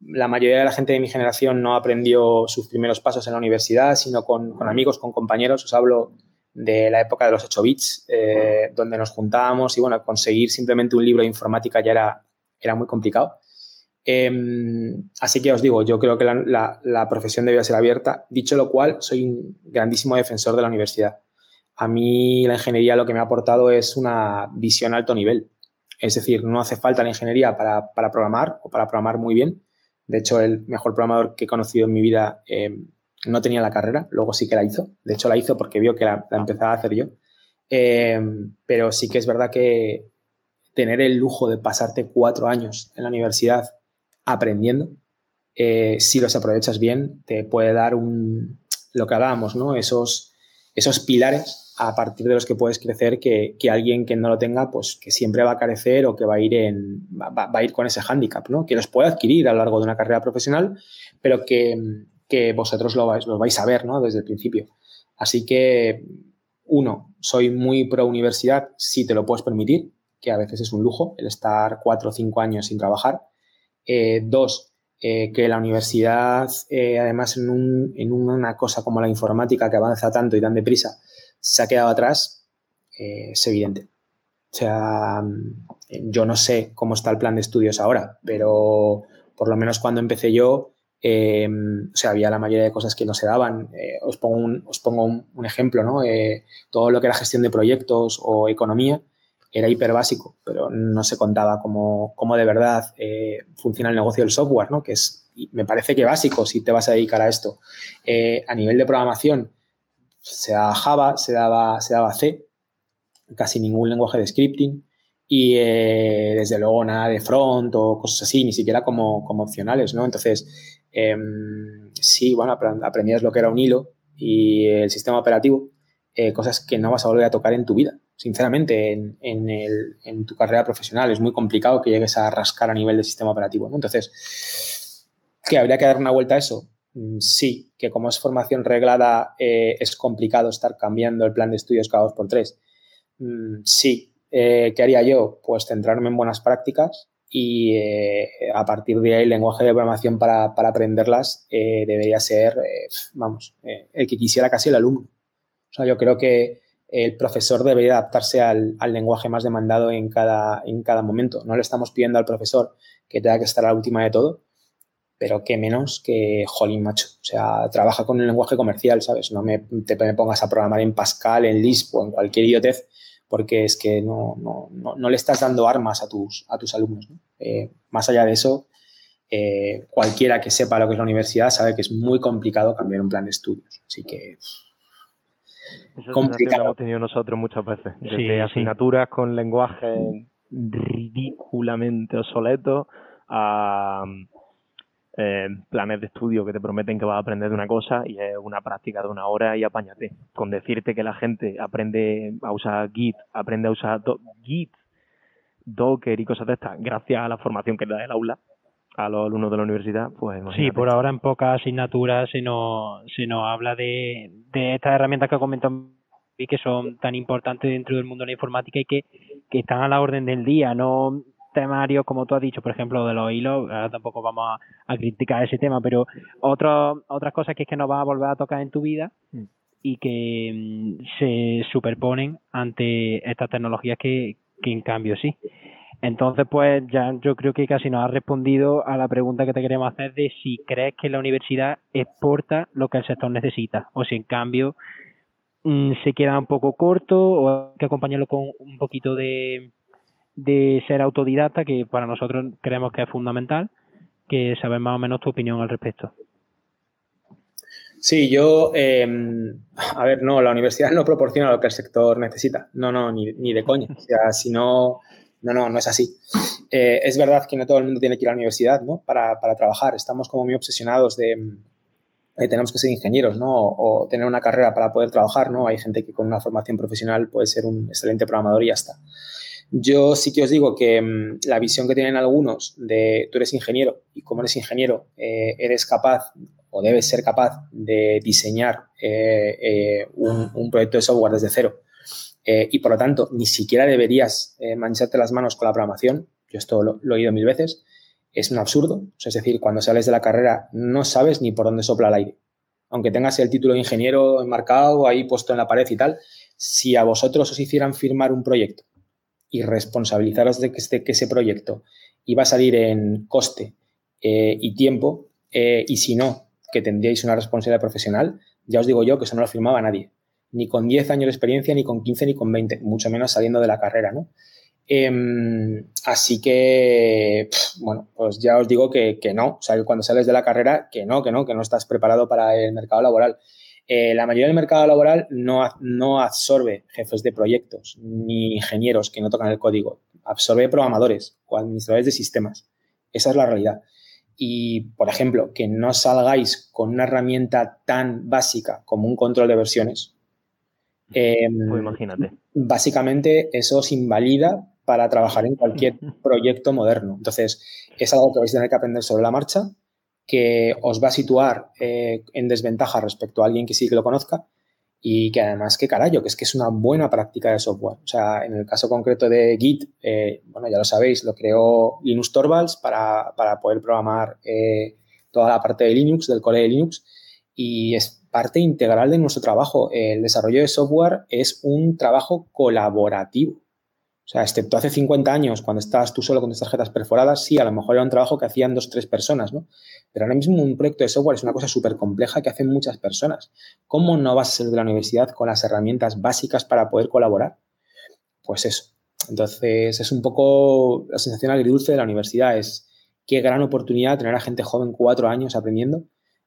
La mayoría de la gente de mi generación no aprendió sus primeros pasos en la universidad, sino con, amigos, con compañeros. Os hablo de la época de los 8 bits, eh, donde nos juntábamos y bueno, conseguir simplemente un libro de informática ya era, era muy complicado. Em, así que os digo, yo creo que la, la, profesión debía ser abierta. Dicho lo cual, soy un grandísimo defensor de la universidad. A mí la ingeniería lo que me ha aportado es una visión a alto nivel. Es decir, no hace falta la ingeniería para, programar o para programar muy bien. De hecho, el mejor programador que he conocido en mi vida eh, no tenía la carrera, luego sí que la hizo. De hecho, la hizo porque vio que la, empezaba a hacer yo. Eh, pero sí que es verdad que tener el lujo de pasarte cuatro años en la universidad aprendiendo, eh, si los aprovechas bien, te puede dar un, lo que hablábamos, ¿no? Esos, esos pilares a partir de los que puedes crecer que, alguien que no lo tenga, pues que siempre va a carecer o que va a ir en, va, a ir con ese hándicap, ¿no? Que los puede adquirir a lo largo de una carrera profesional, pero que, vosotros lo vais, lo vais a ver, ¿no? Desde el principio. Así que, uno, soy muy pro universidad si te lo puedes permitir, que a veces es un lujo el estar cuatro o cinco años sin trabajar. Eh, dos, eh, que la universidad, eh, además en, en, una cosa como la informática que avanza tanto y tan deprisa, se ha quedado atrás, eh, es evidente. O sea, yo no sé cómo está el plan de estudios ahora, pero por lo menos cuando empecé yo, eh, o sea, había la mayoría de cosas que no se daban. Eh, os pongo, un, os pongo un, ejemplo, ¿no? todo lo que era gestión de proyectos o economía, era hiper básico, pero no se contaba cómo, de verdad funciona el negocio del software, ¿no? que es, me parece que básico si te vas a dedicar a esto. A nivel de programación, se daba Java, se daba, se daba C, casi ningún lenguaje de scripting y eh, desde luego nada de front o cosas así, ni siquiera como, como opcionales, ¿no? Entonces, em, sí, bueno, aprendías lo que era un hilo y el sistema operativo, cosas que no vas a volver a tocar en tu vida sinceramente, en, tu carrera profesional. Es muy complicado que llegues a rascar a nivel de sistema operativo. Entonces, ¿qué? ¿Habría que dar una vuelta a eso? Mm, sí, que como es formación reglada, eh, es complicado estar cambiando el plan de estudios cada dos por tres. Mm, sí. Eh, ¿Qué haría yo? Pues centrarme en buenas prácticas y eh, a partir de ahí el lenguaje de programación para, para aprenderlas debería ser, vamos, el que quisiera casi el alumno. O sea, yo creo que el profesor debería adaptarse al, lenguaje más demandado en cada, en cada momento. No le estamos pidiendo al profesor que tenga que estar a la última de todo, pero que menos que jolín, macho. O sea, trabaja con un lenguaje comercial, ¿sabes? No me, te pongas a programar en Pascal, en Lisp o en cualquier idiotez, porque es que no, no, le estás dando armas a tus, a tus alumnos. Eh, más allá de eso, eh, cualquiera que sepa lo que es la universidad sabe que es muy complicado cambiar un plan de estudios. Así que eso complicado. lo hemos tenido nosotros muchas veces. Desde asignaturas con lenguaje ridículamente obsoletos a eh, planes de estudio que te prometen que vas a aprender de una cosa y es una práctica de una hora y apáñate. Con decirte que la gente aprende a usar Git, aprende a usar Git, Docker y cosas de estas, gracias a la formación que da el aula, a los alumnos de la universidad, pues Sí, por ahora en pocas asignaturas se nos, se nos habla de, de estas herramientas que comentado y que son tan importantes dentro del mundo de la informática y que, que están a la orden del día, no temarios como tú has dicho, por ejemplo, de los hilos, ahora tampoco vamos a, criticar ese tema, pero otro, otras cosas que es que no vas a volver a tocar en tu vida mm. y que mm, se superponen ante estas tecnologías que, que en cambio sí. Entonces, pues ya yo creo que casi nos ha respondido a la pregunta que te queremos hacer de si crees que la universidad exporta lo que el sector necesita o si en cambio mm, se queda un poco corto o hay que acompañarlo con un poquito de, de ser autodidacta, que para nosotros creemos que es fundamental, que saber más o menos tu opinión al respecto. Sí, yo, em, a ver, no, la universidad no proporciona lo que el sector necesita, no, no, ni, ni de coña. O sea, si no no, no, no es así. Eh, es verdad que no todo el mundo tiene que ir a la universidad ¿no? para, trabajar. Estamos como muy obsesionados de eh, tenemos que ser ingenieros ¿no? O, tener una carrera para poder trabajar. ¿no? Hay gente que con una formación profesional puede ser un excelente programador y ya está. Yo sí que os digo que mm, la visión que tienen algunos de tú eres ingeniero y como eres ingeniero eh, eres capaz o debes ser capaz de diseñar un, un proyecto de software desde cero eh, y por lo tanto ni siquiera deberías eh, mancharte las manos con la programación, yo esto lo, he oído mil veces, es un absurdo. es decir, cuando sales de la carrera no sabes ni por dónde sopla el aire. Aunque tengas el título de ingeniero enmarcado ahí puesto en la pared y tal, si a vosotros os hicieran firmar un proyecto y responsabilizaros de que, este, que ese proyecto iba a salir en coste eh, y tiempo, y si no, que tendríais una responsabilidad profesional, ya os digo yo que eso no lo firmaba nadie ni con 10 años de experiencia, ni con 15, ni con 20, mucho menos saliendo de la carrera, ¿no? Em, así que, bueno, pues ya os digo que, no, o sea, que cuando sales de la carrera, que no, que no, que no estás preparado para el mercado laboral. Eh, la mayoría del mercado laboral no, no absorbe jefes de proyectos ni ingenieros que no tocan el código, absorbe programadores o administradores de sistemas. Esa es la realidad. Y, por ejemplo, que no salgáis con una herramienta tan básica como un control de versiones, Em, pues imagínate. Básicamente eso os invalida para trabajar en cualquier proyecto moderno. Entonces, es algo que vais a tener que aprender sobre la marcha, que os va a situar eh, en desventaja respecto a alguien que sí que lo conozca y que además, que carajo, que es que es una buena práctica de software. O sea, en el caso concreto de Git, eh, bueno, ya lo sabéis, lo creó Linus Torvalds para, poder programar eh, toda la parte de Linux, del core de Linux, y es parte integral de nuestro trabajo. El desarrollo de software es un trabajo colaborativo. O sea, excepto hace 50 años, cuando estabas tú solo con tus tarjetas perforadas, sí, a lo mejor era un trabajo que hacían dos, tres personas, ¿no? Pero ahora mismo un proyecto de software es una cosa súper compleja que hacen muchas personas. ¿Cómo no vas a ser de la universidad con las herramientas básicas para poder colaborar? Pues eso. Entonces, es un poco la sensación agridulce de la universidad. Es qué gran oportunidad tener a gente joven cuatro años aprendiendo.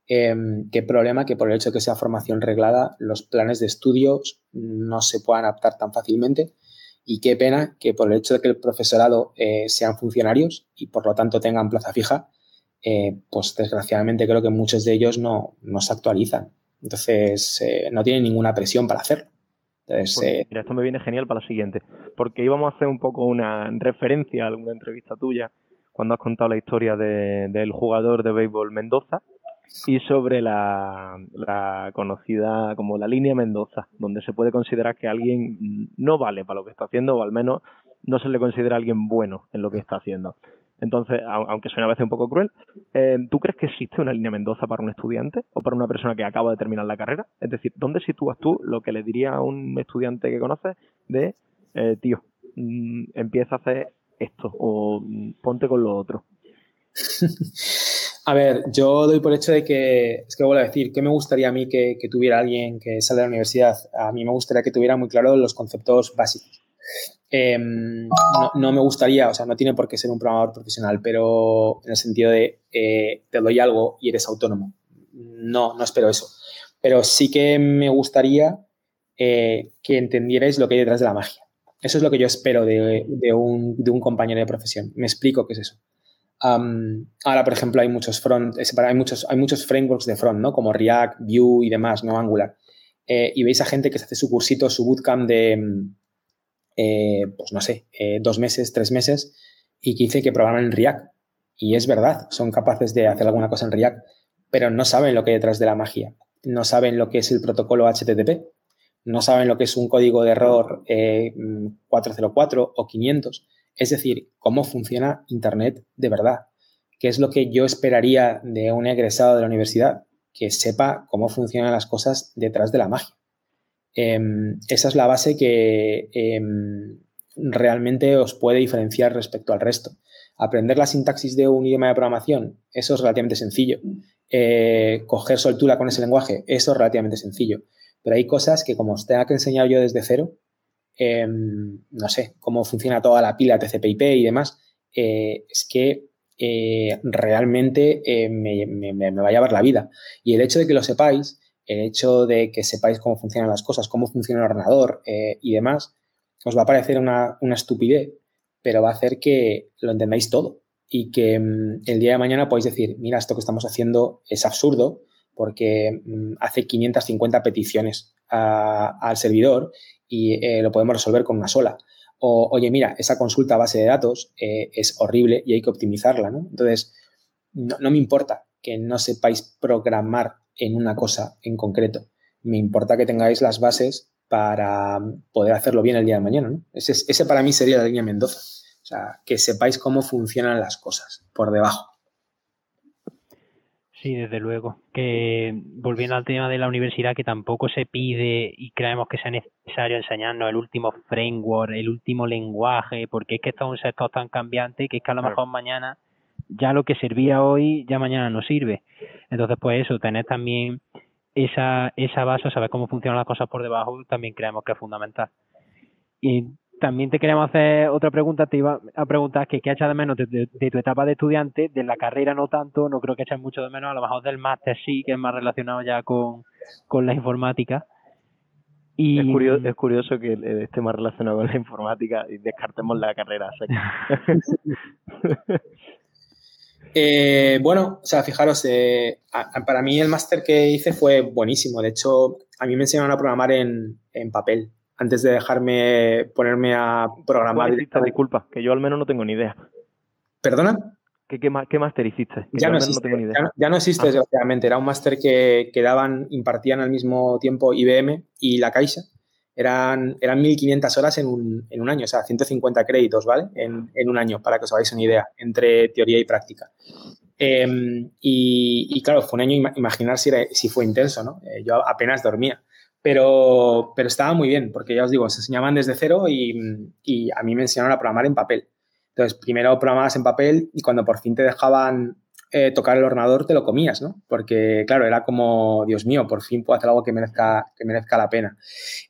Em, qué problema que por el hecho de que sea formación reglada, los planes de estudios no se puedan adaptar tan fácilmente. Y qué pena que por el hecho de que el profesorado eh, sean funcionarios y por lo tanto tengan plaza fija, eh, pues desgraciadamente creo que muchos de ellos no, no se actualizan. Entonces, eh, no tienen ninguna presión para hacerlo. Entonces, pues mira, esto me viene genial para la siguiente, porque íbamos a hacer un poco una referencia a alguna entrevista tuya cuando has contado la historia del jugador de béisbol Mendoza y sobre la, conocida como la línea Mendoza, donde se puede considerar que alguien no vale para lo que está haciendo o al menos no se le considera alguien bueno en lo que está haciendo. Entonces, aunque suena a veces un poco cruel, eh, ¿tú crees que existe una línea Mendoza para un estudiante o para una persona que acaba de terminar la carrera? Es decir, ¿dónde sitúas tú lo que le diría a un estudiante que conoces de, eh, tío, mm, empieza a hacer esto o mm, ponte con lo otro? A ver, yo doy por hecho de que, es que vuelvo a decir, que me gustaría a mí que, tuviera alguien que sale de la universidad? A mí me gustaría que tuviera muy claro los conceptos básicos. Em, no, me gustaría, o sea, no tiene por qué ser un programador profesional, pero en el sentido de eh, te doy algo y eres autónomo. No, no espero eso. Pero sí que me gustaría eh, que entendierais lo que hay detrás de la magia. Eso es lo que yo espero de, un, de un compañero de profesión. Me explico qué es eso ahora, por ejemplo, hay muchos front, hay muchos, hay muchos frameworks de front, ¿no? Como React, Vue y demás, no Angular. Eh, y veis a gente que se hace su cursito, su bootcamp de, mm, eh, pues no sé, eh, dos meses, tres meses, y que dice que programan en React. Y es verdad, son capaces de hacer alguna cosa en React, pero no saben lo que hay detrás de la magia. No saben lo que es el protocolo HTTP. No saben lo que es un código de error 404 o 500 es decir, cómo funciona Internet de verdad. ¿Qué es lo que yo esperaría de un egresado de la universidad? Que sepa cómo funcionan las cosas detrás de la magia. Em, esa es la base que em, realmente os puede diferenciar respecto al resto. Aprender la sintaxis de un idioma de programación, eso es relativamente sencillo. Eh, coger soltura con ese lenguaje, eso es relativamente sencillo. Pero hay cosas que como os tenga que enseñar yo desde cero, Em, no sé, cómo funciona toda la pila TCP/IP y demás, eh, es que eh, realmente eh, me, va a llevar la vida. Y el hecho de que lo sepáis, el hecho de que sepáis cómo funcionan las cosas, cómo funciona el ordenador y demás, os va a parecer una, estupidez, pero va a hacer que lo entendáis todo y que mm, el día de mañana podéis decir, mira, esto que estamos haciendo es absurdo porque mm, hace 550 peticiones al servidor y eh, lo podemos resolver con una sola. O, oye, mira, esa consulta a base de datos eh, es horrible y hay que optimizarla, ¿no? Entonces, no, me importa que no sepáis programar en una cosa en concreto. Me importa que tengáis las bases para poder hacerlo bien el día de mañana, ¿no? Ese, ese para mí sería la línea Mendoza. O sea, que sepáis cómo funcionan las cosas por debajo. Sí, desde luego. Que volviendo al tema de la universidad, que tampoco se pide y creemos que sea necesario enseñarnos el último framework, el último lenguaje, porque es que esto es un sector tan cambiante que es que a lo mejor mañana ya lo que servía hoy ya mañana no sirve. Entonces, pues eso, tener también esa, esa base, saber cómo funcionan las cosas por debajo, también creemos que es fundamental. Y también te queremos hacer otra pregunta, te iba a preguntar que qué echas de menos de, tu etapa de estudiante, de la carrera no tanto, no creo que eches mucho de menos, a lo mejor del máster sí, que es más relacionado ya con, la informática. Y... Es, curioso, es curioso que esté más relacionado con la informática y descartemos la carrera. Eh, bueno, o sea, fijaros, eh, para mí el máster que hice fue buenísimo. De hecho, a mí me enseñaron a programar en, en papel antes de dejarme ponerme a programar. Hiciste, disculpa, que yo al menos no tengo ni idea. ¿Perdona? ¿Qué, qué, qué máster hiciste? ya, no existe, Ya, no, existe, ah. desgraciadamente. Era un máster que, que, daban, impartían al mismo tiempo IBM y la Caixa. Eran, eran 1.500 horas en un, en un, año, o sea, 150 créditos, ¿vale? En, en, un año, para que os hagáis una idea, entre teoría y práctica. Em, y, y, claro, fue un año, imaginar si, si fue intenso, ¿no? Eh, yo apenas dormía. Pero, pero estaba muy bien, porque ya os digo, se enseñaban desde cero y, y, a mí me enseñaron a programar en papel. Entonces, primero programabas en papel y cuando por fin te dejaban eh, tocar el ordenador, te lo comías, ¿no? Porque, claro, era como, Dios mío, por fin puedo hacer algo que merezca, que merezca la pena.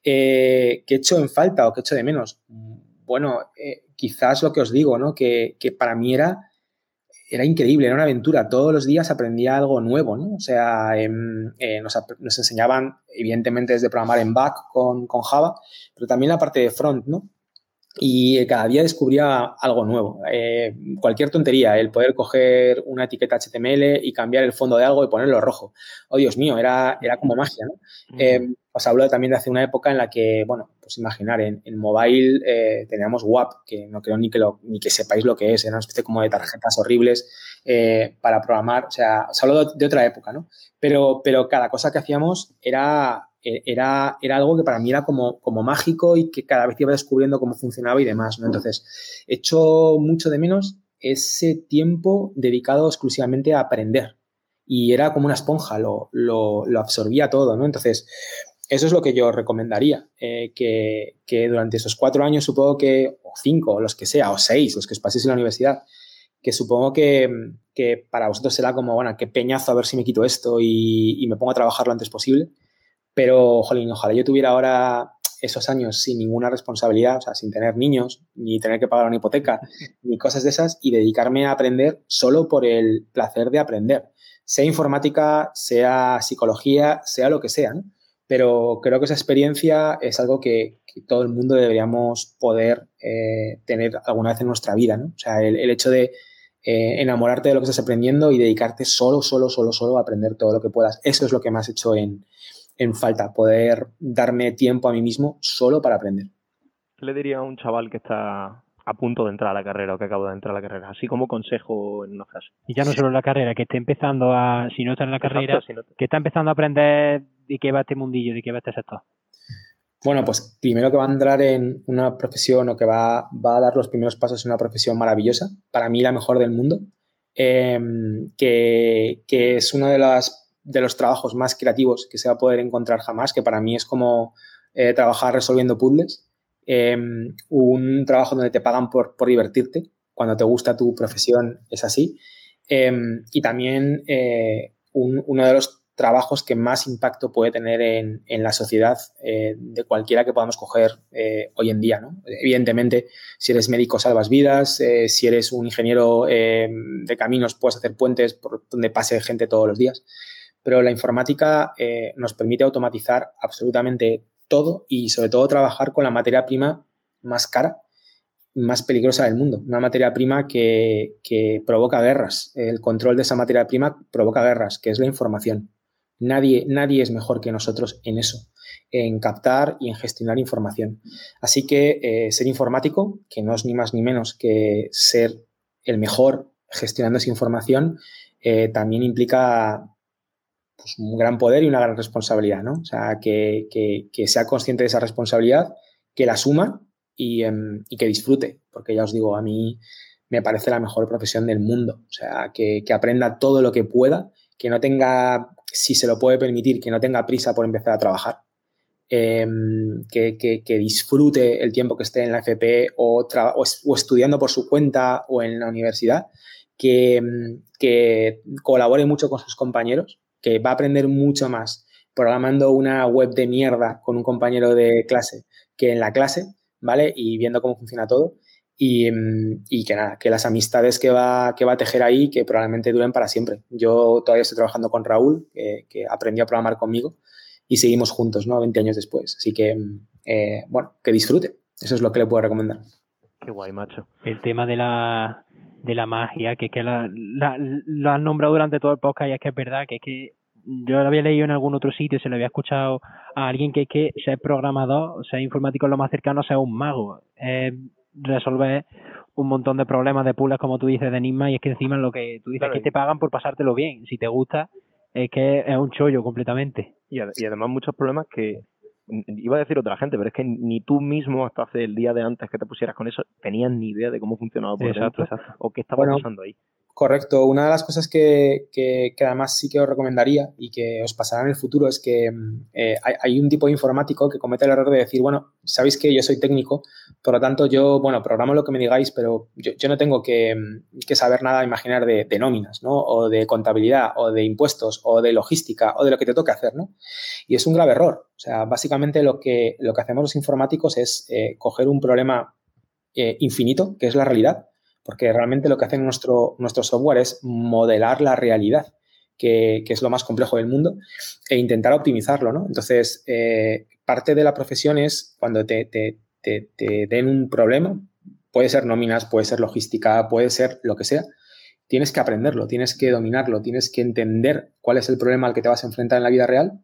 Eh, ¿Qué he hecho en falta o qué he hecho de menos? bueno, eh, quizás lo que os digo, ¿no? Que, para mí era, era increíble, era una aventura. Todos los días aprendía algo nuevo, ¿no? O sea, em, eh, nos, enseñaban, evidentemente, desde programar en back con, con Java, pero también la parte de front, ¿no? y cada día descubría algo nuevo. Eh, cualquier tontería, el poder coger una etiqueta HTML y cambiar el fondo de algo y ponerlo rojo. Oh, Dios mío, era, era como magia, ¿no? Eh, os hablo también de hace una época en la que, bueno, pues imaginar, en, en mobile eh, teníamos WAP, que no creo ni que, lo, ni que sepáis lo que es, era una especie como de tarjetas horribles para programar. O sea, os hablo de, otra época, ¿no? Pero, pero cada cosa que hacíamos era e, era, era algo que para mí era como, como mágico y que cada vez iba descubriendo cómo funcionaba y demás, ¿no? Entonces, echo mucho de menos ese tiempo dedicado exclusivamente a aprender. Y era como una esponja, lo, lo absorbía todo, ¿no? Entonces, eso es lo que yo recomendaría, eh, que, que, durante esos cuatro años, supongo que, o cinco, los que sea, o seis, los que os paséis en la universidad, que supongo que, que para vosotros será como, bueno, qué peñazo a ver si me quito esto y, y me pongo a trabajar lo antes posible. Pero, jolín, ojalá yo tuviera ahora esos años sin ninguna responsabilidad, o sea, sin tener niños, ni tener que pagar una hipoteca, ni cosas de esas, y dedicarme a aprender solo por el placer de aprender. Sea informática, sea psicología, sea lo que sea, ¿no? Pero creo que esa experiencia es algo que, todo el mundo deberíamos poder eh, tener alguna vez en nuestra vida, ¿no? O sea, el, hecho de eh, enamorarte de lo que estás aprendiendo y dedicarte solo, solo, solo, solo a aprender todo lo que puedas. Eso es lo que me has hecho en, en falta, poder darme tiempo a mí mismo solo para aprender. ¿Qué le diría a un chaval que está a punto de entrar a la carrera o que acaba de entrar a la carrera? Así como consejo en una frase. Y ya no solo en la carrera, que esté empezando a, si no está en la carrera, que está empezando a aprender de qué va este mundillo, de qué va este sector. Bueno, pues primero que va a entrar en una profesión o que va, a dar los primeros pasos en una profesión maravillosa, para mí la mejor del mundo, em, que, que es una de las de los trabajos más creativos que se va a poder encontrar jamás, que para mí es como eh, trabajar resolviendo puzzles. Em, un trabajo donde te pagan por, por, divertirte, cuando te gusta tu profesión es así. Em, y también eh, uno de los trabajos que más impacto puede tener en, en la sociedad eh, de cualquiera que podamos coger hoy en día. ¿no? Evidentemente, si eres médico salvas vidas, si eres un ingeniero em, de caminos puedes hacer puentes por donde pase gente todos los días pero la informática eh, nos permite automatizar absolutamente todo y sobre todo trabajar con la materia prima más cara, más peligrosa del mundo. Una materia prima que, provoca guerras. El control de esa materia prima provoca guerras, que es la información. Nadie, nadie es mejor que nosotros en eso, en captar y en gestionar información. Así que eh, ser informático, que no es ni más ni menos que ser el mejor gestionando esa información, eh, también implica pues, un gran poder y una gran responsabilidad, ¿no? O sea, que, sea consciente de esa responsabilidad, que la asuma em, y, que disfrute, porque ya os digo, a mí me parece la mejor profesión del mundo. O sea, que, aprenda todo lo que pueda, que no tenga, si se lo puede permitir, que no tenga prisa por empezar a trabajar. Em, que, disfrute el tiempo que esté en la FP o, o, estudiando por su cuenta o en la universidad, que, em, que colabore mucho con sus compañeros que va a aprender mucho más programando una web de mierda con un compañero de clase que en la clase, ¿vale? Y viendo cómo funciona todo. Y, mm, que nada, que las amistades que va, que va a tejer ahí, que probablemente duren para siempre. Yo todavía estoy trabajando con Raúl, que, aprendió a programar conmigo, y seguimos juntos, ¿no? 20 años después. Así que, mm, eh, bueno, que disfrute. Eso es lo que le puedo recomendar. Qué guay, macho. El tema de la, de la magia, que, que la, lo han nombrado durante todo el podcast y es que es verdad que es que yo lo había leído en algún otro sitio, se lo había escuchado a alguien que es que ser programador, ser informático es lo más cercano a ser un mago, es resolver un montón de problemas de puzzles, como tú dices, de enigma, y es que encima lo que tú dices es que te pagan por pasártelo bien, si te gusta, es que es un chollo completamente. Y, y además muchos problemas que iba a decir otra gente, pero es que ni tú mismo hasta hace el día de antes que te pusieras con eso tenías ni idea de cómo funcionaba por exacto, o qué estaba pasando ahí. Correcto. Una de las cosas que, que, además sí que os recomendaría y que os pasará en el futuro es que mm, eh, hay, un tipo de informático que comete el error de decir, bueno, sabéis que yo soy técnico, por lo tanto yo, bueno, programo lo que me digáis, pero yo, no tengo que, mm, que, saber nada, imaginar de, de, nóminas, ¿no? O de contabilidad, o de impuestos, o de logística, o de lo que te toque hacer, ¿no? Y es un grave error. O sea, básicamente lo que, lo que hacemos los informáticos es eh, coger un problema eh, infinito, que es la realidad, porque realmente lo que hace nuestro, software es modelar la realidad, que, es lo más complejo del mundo, e intentar optimizarlo, ¿no? Entonces, eh, parte de la profesión es cuando te, te, te, den un problema, puede ser nóminas, puede ser logística, puede ser lo que sea, tienes que aprenderlo, tienes que dominarlo, tienes que entender cuál es el problema al que te vas a enfrentar en la vida real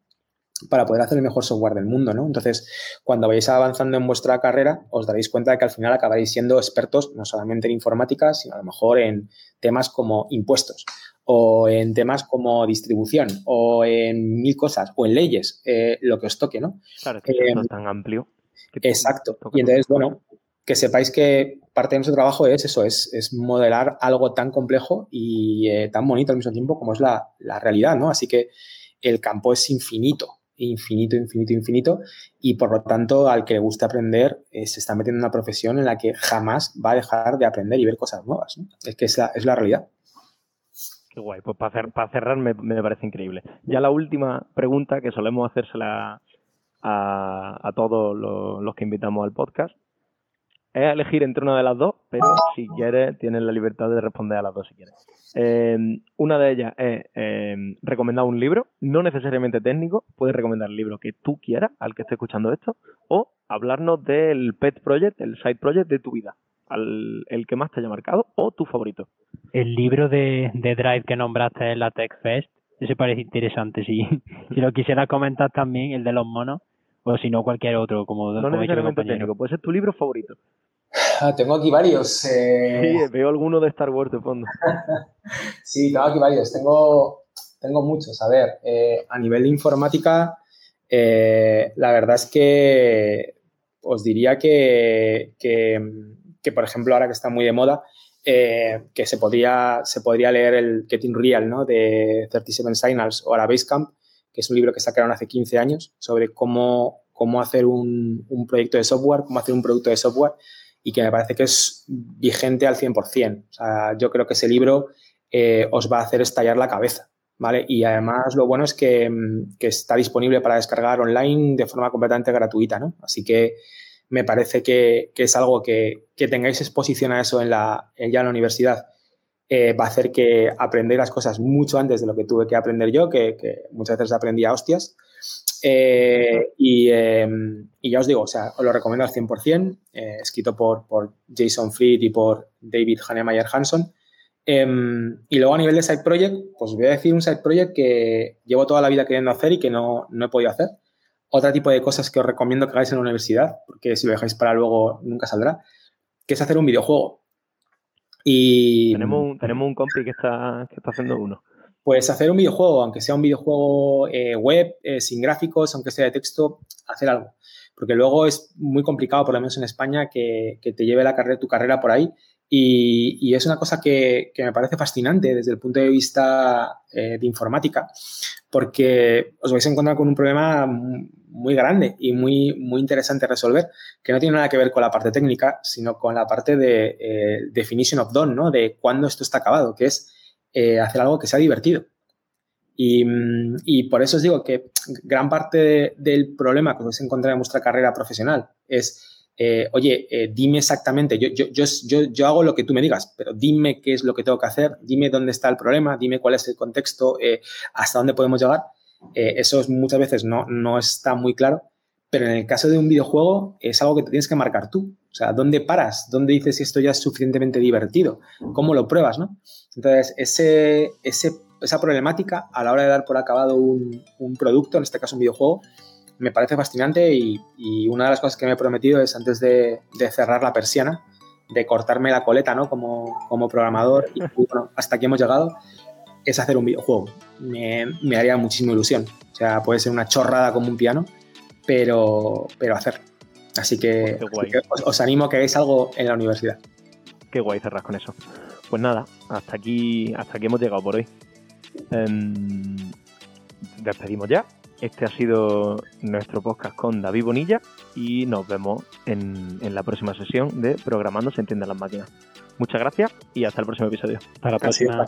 para poder hacer el mejor software del mundo, ¿no? Entonces, cuando vayáis avanzando en vuestra carrera, os daréis cuenta de que al final acabaréis siendo expertos no solamente en informática, sino a lo mejor en temas como impuestos o en temas como distribución o en mil cosas o en leyes, eh, lo que os toque, ¿no? Claro, es eh, tan amplio. exacto. Y entonces, bueno, que sepáis que parte de nuestro trabajo es eso, es, modelar algo tan complejo y eh, tan bonito al mismo tiempo como es la, la realidad, ¿no? Así que el campo es infinito infinito, infinito, infinito y por lo tanto al que le guste aprender eh, se está metiendo en una profesión en la que jamás va a dejar de aprender y ver cosas nuevas. Es que es la, es la realidad. Qué guay, pues para, cerrar me, parece increíble. Ya la última pregunta que solemos hacérsela a, todos los que invitamos al podcast es elegir entre una de las dos, pero si quieres tienes la libertad de responder a las dos si quieres. Em, una de ellas es em, recomendar un libro, no necesariamente técnico, puedes recomendar el libro que tú quieras al que esté escuchando esto, o hablarnos del pet project, el side project de tu vida, el que más te haya marcado o tu favorito. El libro de, Drive que nombraste en la Tech Fest, ese parece interesante, si, si lo quisieras comentar también, el de los monos, o si no cualquier otro, como No necesariamente técnico, puede ser tu libro favorito. Ah, tengo aquí varios. Eh... Sí, veo alguno de Star Wars de fondo. sí, tengo aquí varios. Tengo, tengo muchos. A ver, eh, a nivel de informática, eh, la verdad es que os diría que, que, por ejemplo, ahora que está muy de moda, eh, que se podría, se podría leer el Getting Real ¿no? de 37 Signals o la Basecamp, que es un libro que sacaron hace 15 años sobre cómo, cómo hacer un, un proyecto de software, cómo hacer un producto de software y que me parece que es vigente al 100%. O sea, yo creo que ese libro eh, os va a hacer estallar la cabeza. ¿Vale? Y además lo bueno es que, mm, que, está disponible para descargar online de forma completamente gratuita, ¿no? Así que me parece que, que es algo que, que, tengáis exposición a eso en la, ya en la universidad. Eh, va a hacer que aprendáis las cosas mucho antes de lo que tuve que aprender yo, que, muchas veces aprendí a hostias. Eh, em, y, ya os digo, o sea, os lo recomiendo al 100%, eh, escrito por, por, Jason Fried y por David Hannemeyer Hanson. Em, y luego a nivel de side project, pues voy a decir un side project que llevo toda la vida queriendo hacer y que no, no he podido hacer. Otro tipo de cosas que os recomiendo que hagáis en la universidad, porque si lo dejáis para luego nunca saldrá, que es hacer un videojuego. Y... Tenemos un, tenemos un compi que está, que está haciendo uno pues hacer un videojuego, aunque sea un videojuego eh, web, eh, sin gráficos, aunque sea de texto, hacer algo. Porque luego es muy complicado, por lo menos en España, que, te lleve la carrera, tu carrera por ahí. Y, es una cosa que, me parece fascinante desde el punto de vista eh, de informática, porque os vais a encontrar con un problema muy grande y muy, muy interesante resolver, que no tiene nada que ver con la parte técnica, sino con la parte de definition of done, ¿no? De cuándo esto está acabado, que es eh, hacer algo que sea divertido. Mm, y, por eso os digo que gran parte del problema que os vais a encontrar en vuestra carrera profesional es, eh, oye, eh, dime exactamente, yo, yo, yo, yo, hago lo que tú me digas, pero dime qué es lo que tengo que hacer, dime dónde está el problema, dime cuál es el contexto, hasta dónde podemos llegar. eso muchas veces no, no está muy claro, pero en el caso de un videojuego es algo que te tienes que marcar tú. O sea, ¿dónde paras? ¿Dónde dices si esto ya es suficientemente divertido? ¿Cómo lo pruebas, no? Entonces, ese, esa problemática a la hora de dar por acabado un, producto, en este caso un videojuego, me parece fascinante y, una de las cosas que me he prometido es antes de, cerrar la persiana, de cortarme la coleta, ¿no? Como, como programador y bueno, hasta aquí hemos llegado, es hacer un videojuego. Me, me haría muchísima ilusión. O sea, puede ser una chorrada como un piano, pero, pero hacer. Así que, os, animo a que hagáis algo en la universidad. Qué guay cerrar con eso. Pues nada, hasta aquí, hasta aquí hemos llegado por hoy. Em, despedimos ya. Este ha sido nuestro podcast con David Bonilla y nos vemos en, en la próxima sesión de Programando se entienden las máquinas. Muchas gracias y hasta el próximo episodio. Hasta la próxima.